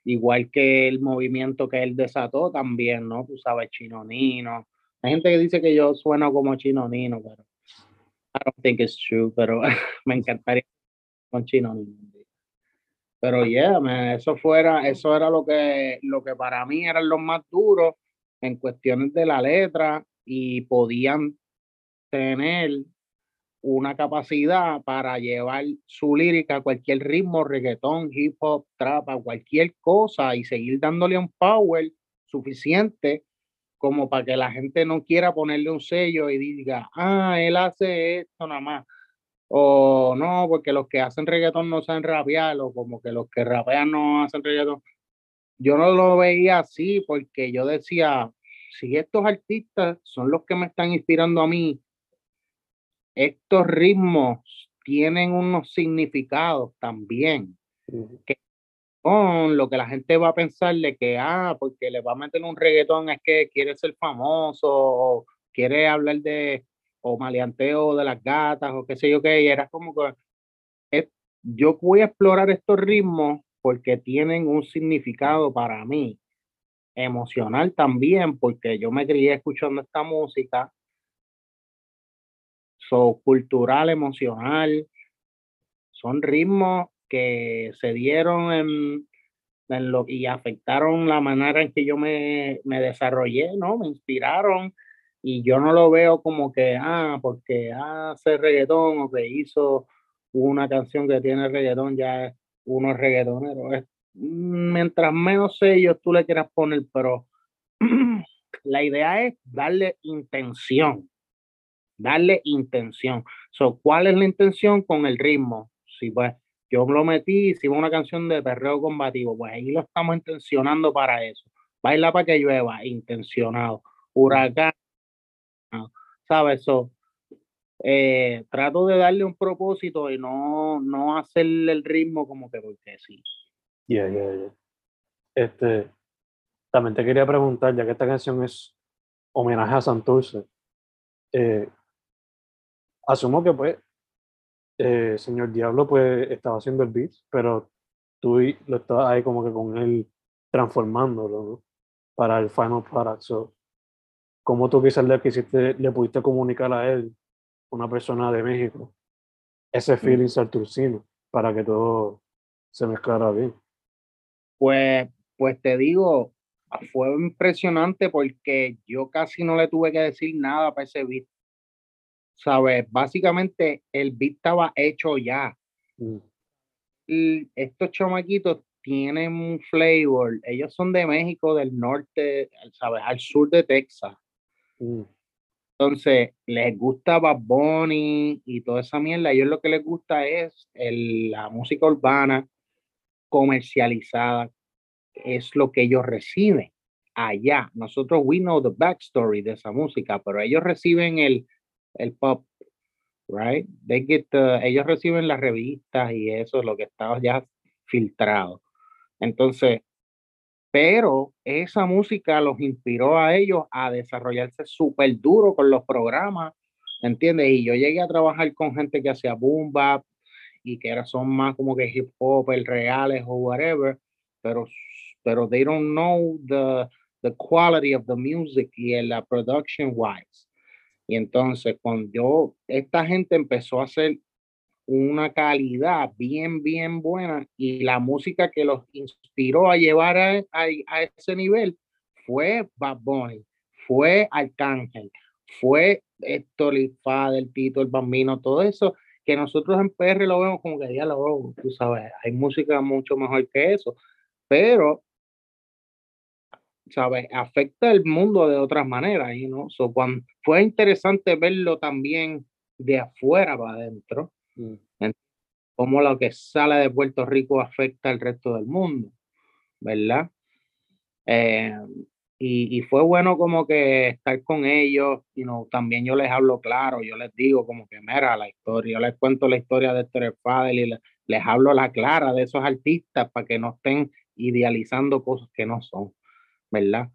igual que el movimiento que él desató también, ¿no? Tú sabes, Chino Nino, Hay gente que dice que yo sueno como chino nino, pero I don't think it's true, pero me encantaría con chino nino. Pero yeah, eso fuera, eso era lo que, lo que para mí eran los más duros en cuestiones de la letra y podían tener una capacidad para llevar su lírica a cualquier ritmo, reggaetón, hip hop, trap, a cualquier cosa y seguir dándole un power suficiente como para que la gente no quiera ponerle un sello y diga, ah, él hace esto nada más. O no, porque los que hacen reggaetón no saben rapear, o como que los que rapean no hacen reggaetón. Yo no lo veía así porque yo decía, si estos artistas son los que me están inspirando a mí, estos ritmos tienen unos significados también. Que son lo que la gente va a pensar de que, ah, porque le va a meter un reggaetón es que quiere ser famoso o quiere hablar de o maleanteo de las gatas o qué sé yo qué. Y era como que yo voy a explorar estos ritmos porque tienen un significado para mí emocional también, porque yo me crié escuchando esta música so, cultural, emocional. Son ritmos que se dieron en, en, lo y afectaron la manera en que yo me, me, desarrollé, ¿no? Me inspiraron y yo no lo veo como que, ah, porque hace reggaetón o que hizo una canción que tiene reggaetón, ya uno es reggaetonero. Es, mientras menos sellos tú le quieras poner, pero la idea es darle intención darle intención. So, ¿Cuál es la intención con el ritmo? Si pues yo lo metí, hicimos una canción de perreo combativo, pues ahí lo estamos intencionando para eso. Baila para que llueva, intencionado. Huracán, ¿sabes? So, eh, trato de darle un propósito y no, no hacerle el ritmo como que porque sí. Yeah, yeah, yeah. Este, también te quería preguntar, ya que esta canción es homenaje a Santurce, eh, asumo que pues, eh, señor Diablo pues estaba haciendo el beat, pero tú lo estabas ahí como que con él transformándolo para el final product. So, ¿Cómo tú quizás le, quisiste, le pudiste comunicar a él, una persona de México, ese mm. feeling sarturcino para que todo se mezclara bien? Pues, pues te digo, fue impresionante porque yo casi no le tuve que decir nada para ese beat. ¿Sabes? Básicamente el beat estaba hecho ya. Mm. Y estos chamaquitos tienen un flavor. Ellos son de México, del norte, ¿sabes? Al sur de Texas. Mm. Entonces, les gusta Bad Bunny y toda esa mierda. A ellos lo que les gusta es la música urbana comercializada. Es lo que ellos reciben allá. Nosotros, we know the backstory de esa música, pero ellos reciben el, el pop, right? They get ellos reciben las revistas y eso, lo que estaba ya filtrado. Entonces, pero esa música los inspiró a ellos a desarrollarse súper duro con los programas, ¿entiendes? Y yo llegué a trabajar con gente que hacía boom bap y que era, son más como que hip hop, el reales o whatever, pero, pero they don't know the, the quality of the music y la production wise. Y entonces, cuando yo, esta gente empezó a hacer una calidad bien, bien buena y la música que los inspiró a llevar a, a, ese nivel fue Bad Bunny, fue Arcángel, fue Héctor del Tito, el Bambino, todo eso, que nosotros en PR lo vemos como que ya lo, tú sabes, hay música mucho mejor que eso, pero ¿sabes? Afecta el mundo de otras maneras, y ¿no? So, cuando, fue interesante verlo también de afuera para adentro, mm. cómo lo que sale de Puerto Rico afecta al resto del mundo, ¿verdad? Eh, y, y, fue bueno como que estar con ellos, y no también yo les hablo claro, yo les digo como que, mira, la historia, yo les cuento la historia de Tere Fadel y les, les hablo la clara de esos artistas para que no estén idealizando cosas que no son. ¿Verdad?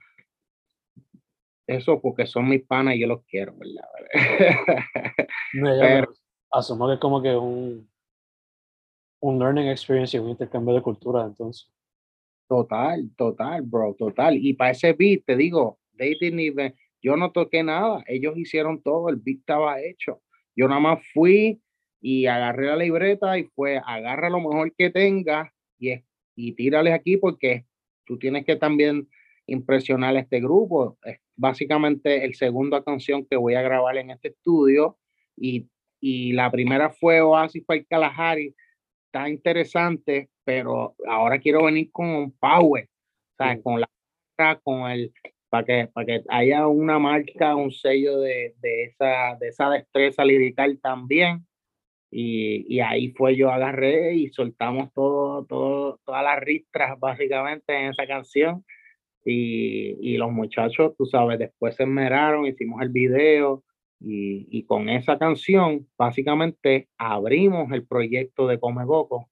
Eso porque son mis panas y yo los quiero, ¿verdad? asumo que es como que un, un learning experience y un intercambio de cultura, entonces. Total, total, bro, total. Y para ese beat, te digo, they didn't even, yo no toqué nada, ellos hicieron todo, el beat estaba hecho. Yo nada más fui y agarré la libreta y fue, agarra lo mejor que tengas y, y tírale aquí porque tú tienes que también impresionar a este grupo. Es básicamente el segunda canción que voy a grabar en este estudio y, y la primera fue Oasis para el Kalahari. Está interesante, pero ahora quiero venir con un power, o con la con el para que, para que haya una marca, un sello de, de, esa, de esa destreza lirical también. Y, y, ahí fue yo agarré y soltamos todo, todo, todas las ristras básicamente en esa canción. Y, y los muchachos, tú sabes, después se esmeraron, hicimos el video y, y, con esa canción básicamente abrimos el proyecto de Come Coco.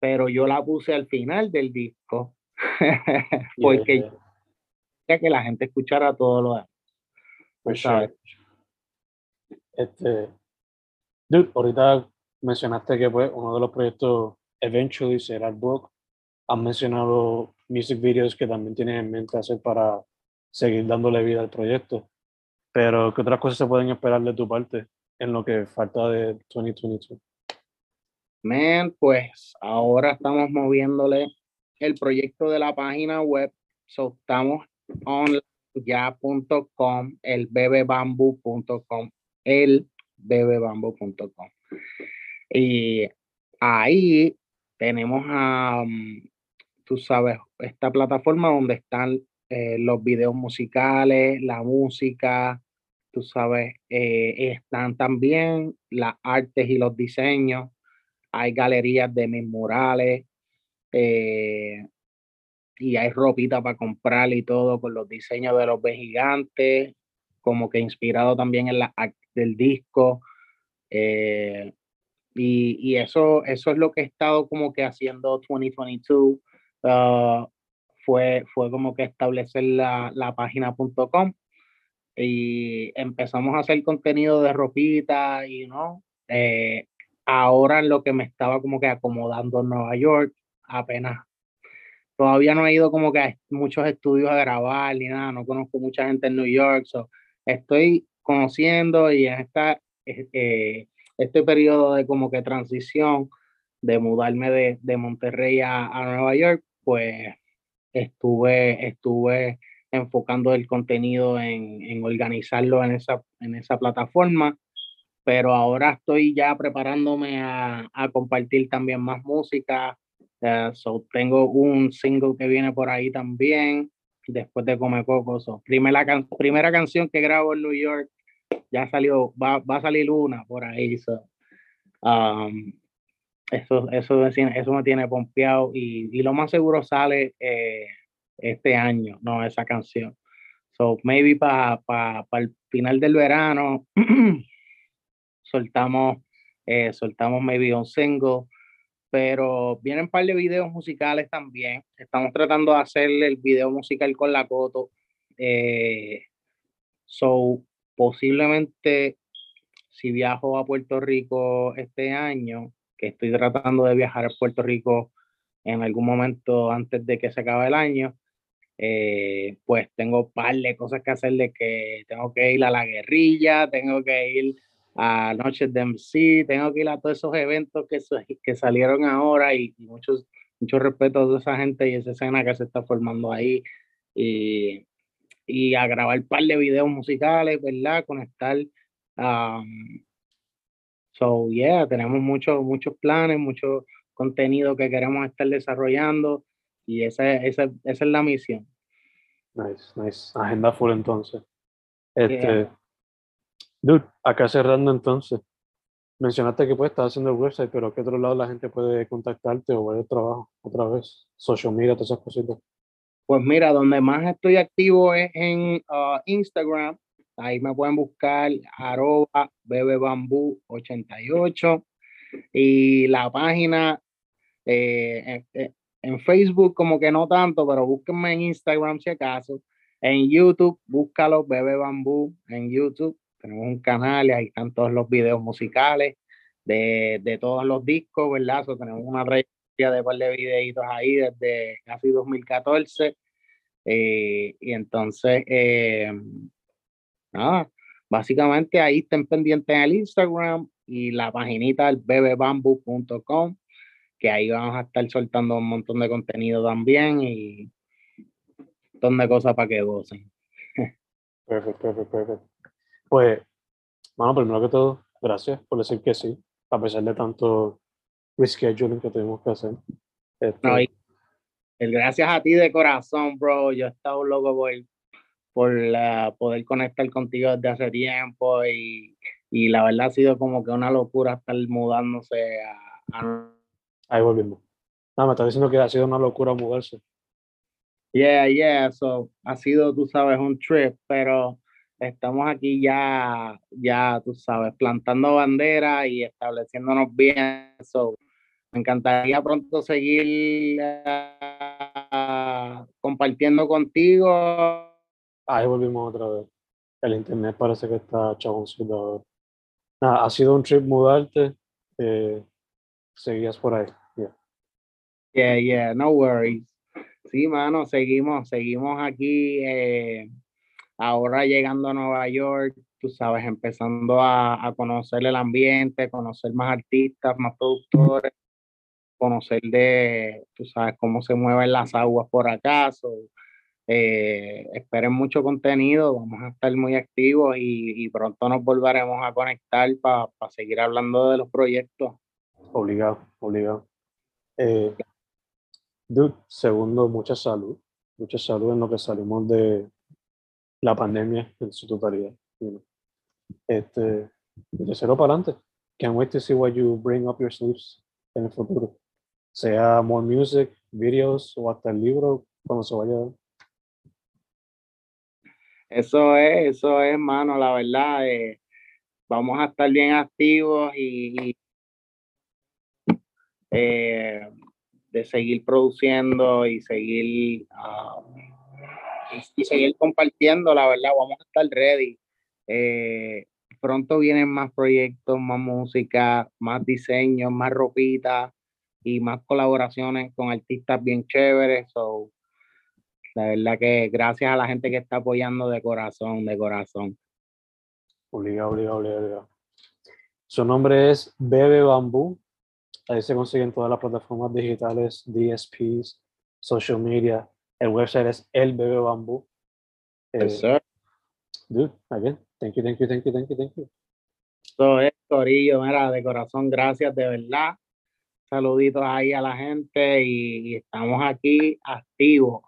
Pero yo la puse al final del disco porque ya que la gente escuchara todo lo demás. Pues sabes. Este, dude, ahorita mencionaste que pues uno de los proyectos eventually será el book. Has mencionado music videos que también tienes en mente hacer para seguir dándole vida al proyecto. Pero, ¿qué otras cosas se pueden esperar de tu parte en lo que falta de 2022? Man, pues ahora estamos moviéndole el proyecto de la página web. So, estamos ya.com, el bebebambu.com, el bebebambu.com. Y ahí tenemos a, um, tú sabes, esta plataforma donde están eh, los videos musicales, la música, tú sabes, eh, están también las artes y los diseños. Hay galerías de mis murales, eh, y hay ropita para comprar y todo con los diseños de los gigantes, como que inspirado también en la del disco. Eh, y, y, eso, eso es lo que he estado como que haciendo 2022. Uh, fue, fue como que establecer la, la página.com y empezamos a hacer contenido de ropita y no. Eh, ahora lo que me estaba como que acomodando en Nueva York, apenas. Todavía no he ido como que a muchos estudios a grabar ni nada, no conozco mucha gente en New York, estoy conociendo y en esta, eh, este periodo de como que transición de mudarme de, de Monterrey a, a, Nueva York, pues estuve, estuve enfocando el contenido en, en, organizarlo en esa, en esa plataforma, pero ahora estoy ya preparándome a, a compartir también más música, so tengo un single que viene por ahí también, después de Come Coco. So, primera, primera canción que grabo en New York, ya salió, va, va a salir una por ahí. So, um, eso, eso, eso me tiene pompeado y, y lo más seguro sale eh, este año, no esa canción. So, maybe para pa, pa el final del verano soltamos, eh, soltamos maybe un single pero vienen un par de videos musicales también. Estamos tratando de hacer el video musical con la Coto. Eh, so, posiblemente si viajo a Puerto Rico este año, que estoy tratando de viajar a Puerto Rico en algún momento antes de que se acabe el año, eh, pues tengo un par de cosas que hacer de que tengo que ir a la guerrilla, tengo que ir a Noches de MC, tengo que ir a todos esos eventos que, que salieron ahora y, muchos, mucho respeto a toda esa gente y esa escena que se está formando ahí. Y, y a grabar un par de videos musicales, ¿verdad? Conectar. Um, so, yeah, tenemos muchos muchos planes, mucho contenido que queremos estar desarrollando y esa, esa, esa es la misión. Nice, nice. Agenda full entonces. Este, Dude, acá cerrando entonces, mencionaste que pues estás haciendo el website, pero ¿qué otro lado la gente puede contactarte o ver el trabajo otra vez? Social media, todas esas cositas. Pues mira, donde más estoy activo es en uh, Instagram. Ahí me pueden buscar arroba bebebambú88 y la página eh, en, en, Facebook como que no tanto, pero búsquenme en Instagram si acaso. En YouTube, búscalo Bebe Bambú en YouTube tenemos un canal y ahí están todos los videos musicales de, de todos los discos, ¿verdad? tenemos una red de par de videitos ahí desde casi 2014. Eh, y entonces, eh, nada, básicamente ahí estén pendientes en el Instagram y la paginita del bebebambu.com, que ahí vamos a estar soltando un montón de contenido también y un montón de cosas para que gocen. Perfecto, perfecto, perfecto. Pues, bueno, primero que todo, gracias por decir que sí, a pesar de tanto rescheduling que tuvimos que hacer. Este, No, y el gracias a ti de corazón, bro. Yo he estado loco por, por la- poder conectar contigo desde hace tiempo y, y la verdad ha sido como que una locura estar mudándose a, a- ahí volvimos. No, me está diciendo que ha sido una locura mudarse. Yeah, yeah, so ha sido, tú sabes, un trip, pero estamos aquí ya, ya, tú sabes, plantando bandera y estableciéndonos bien. So, me encantaría pronto seguir ah, compartiendo contigo. Ahí volvimos otra vez. El internet parece que está chaboncito ahora. Nada, ha sido un trip mudarte. Eh, seguías por ahí. ya. Yeah, yeah, no worries. Sí, mano, seguimos, seguimos aquí, eh, ahora llegando a Nueva York, tú sabes, empezando a, a conocer el ambiente, conocer más artistas, más productores, conocer de, tú sabes, cómo se mueven las aguas por acá. Eh, esperen mucho contenido, vamos a estar muy activos y, y pronto nos volveremos a conectar para seguir hablando de los proyectos. Obligado, obligado. Eh, dude, segundo, mucha salud. Mucha salud en lo que salimos de la pandemia en su totalidad. Este, y tercero para adelante. Can't wait to see what you bring up your sleeves en el futuro. Sea more music, videos o hasta el libro cuando se vaya. Eso es, eso es, mano, la verdad. eh, vamos a estar bien activos y, eh, de seguir produciendo y seguir ah, y, seguir compartiendo, la verdad, vamos a estar ready. Eh, pronto vienen más proyectos, más música, más diseños, más ropita y más colaboraciones con artistas bien chéveres. La verdad que gracias a la gente que está apoyando de corazón, de corazón. Obligado, obligado, obligado, obligado. Su nombre es Bebe Bambú. Ahí se consiguen todas las plataformas digitales, DSPs, social media. El website es El Bebe Bambú. Eh, Yes, sir. dude, again, thank you, thank you, thank you, thank you, thank you. Eso es, Corillo, mira, de corazón, gracias de verdad. Saluditos ahí a la gente y, y estamos aquí activos.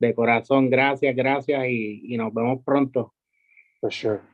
De corazón, gracias, gracias y, y nos vemos pronto. For sure.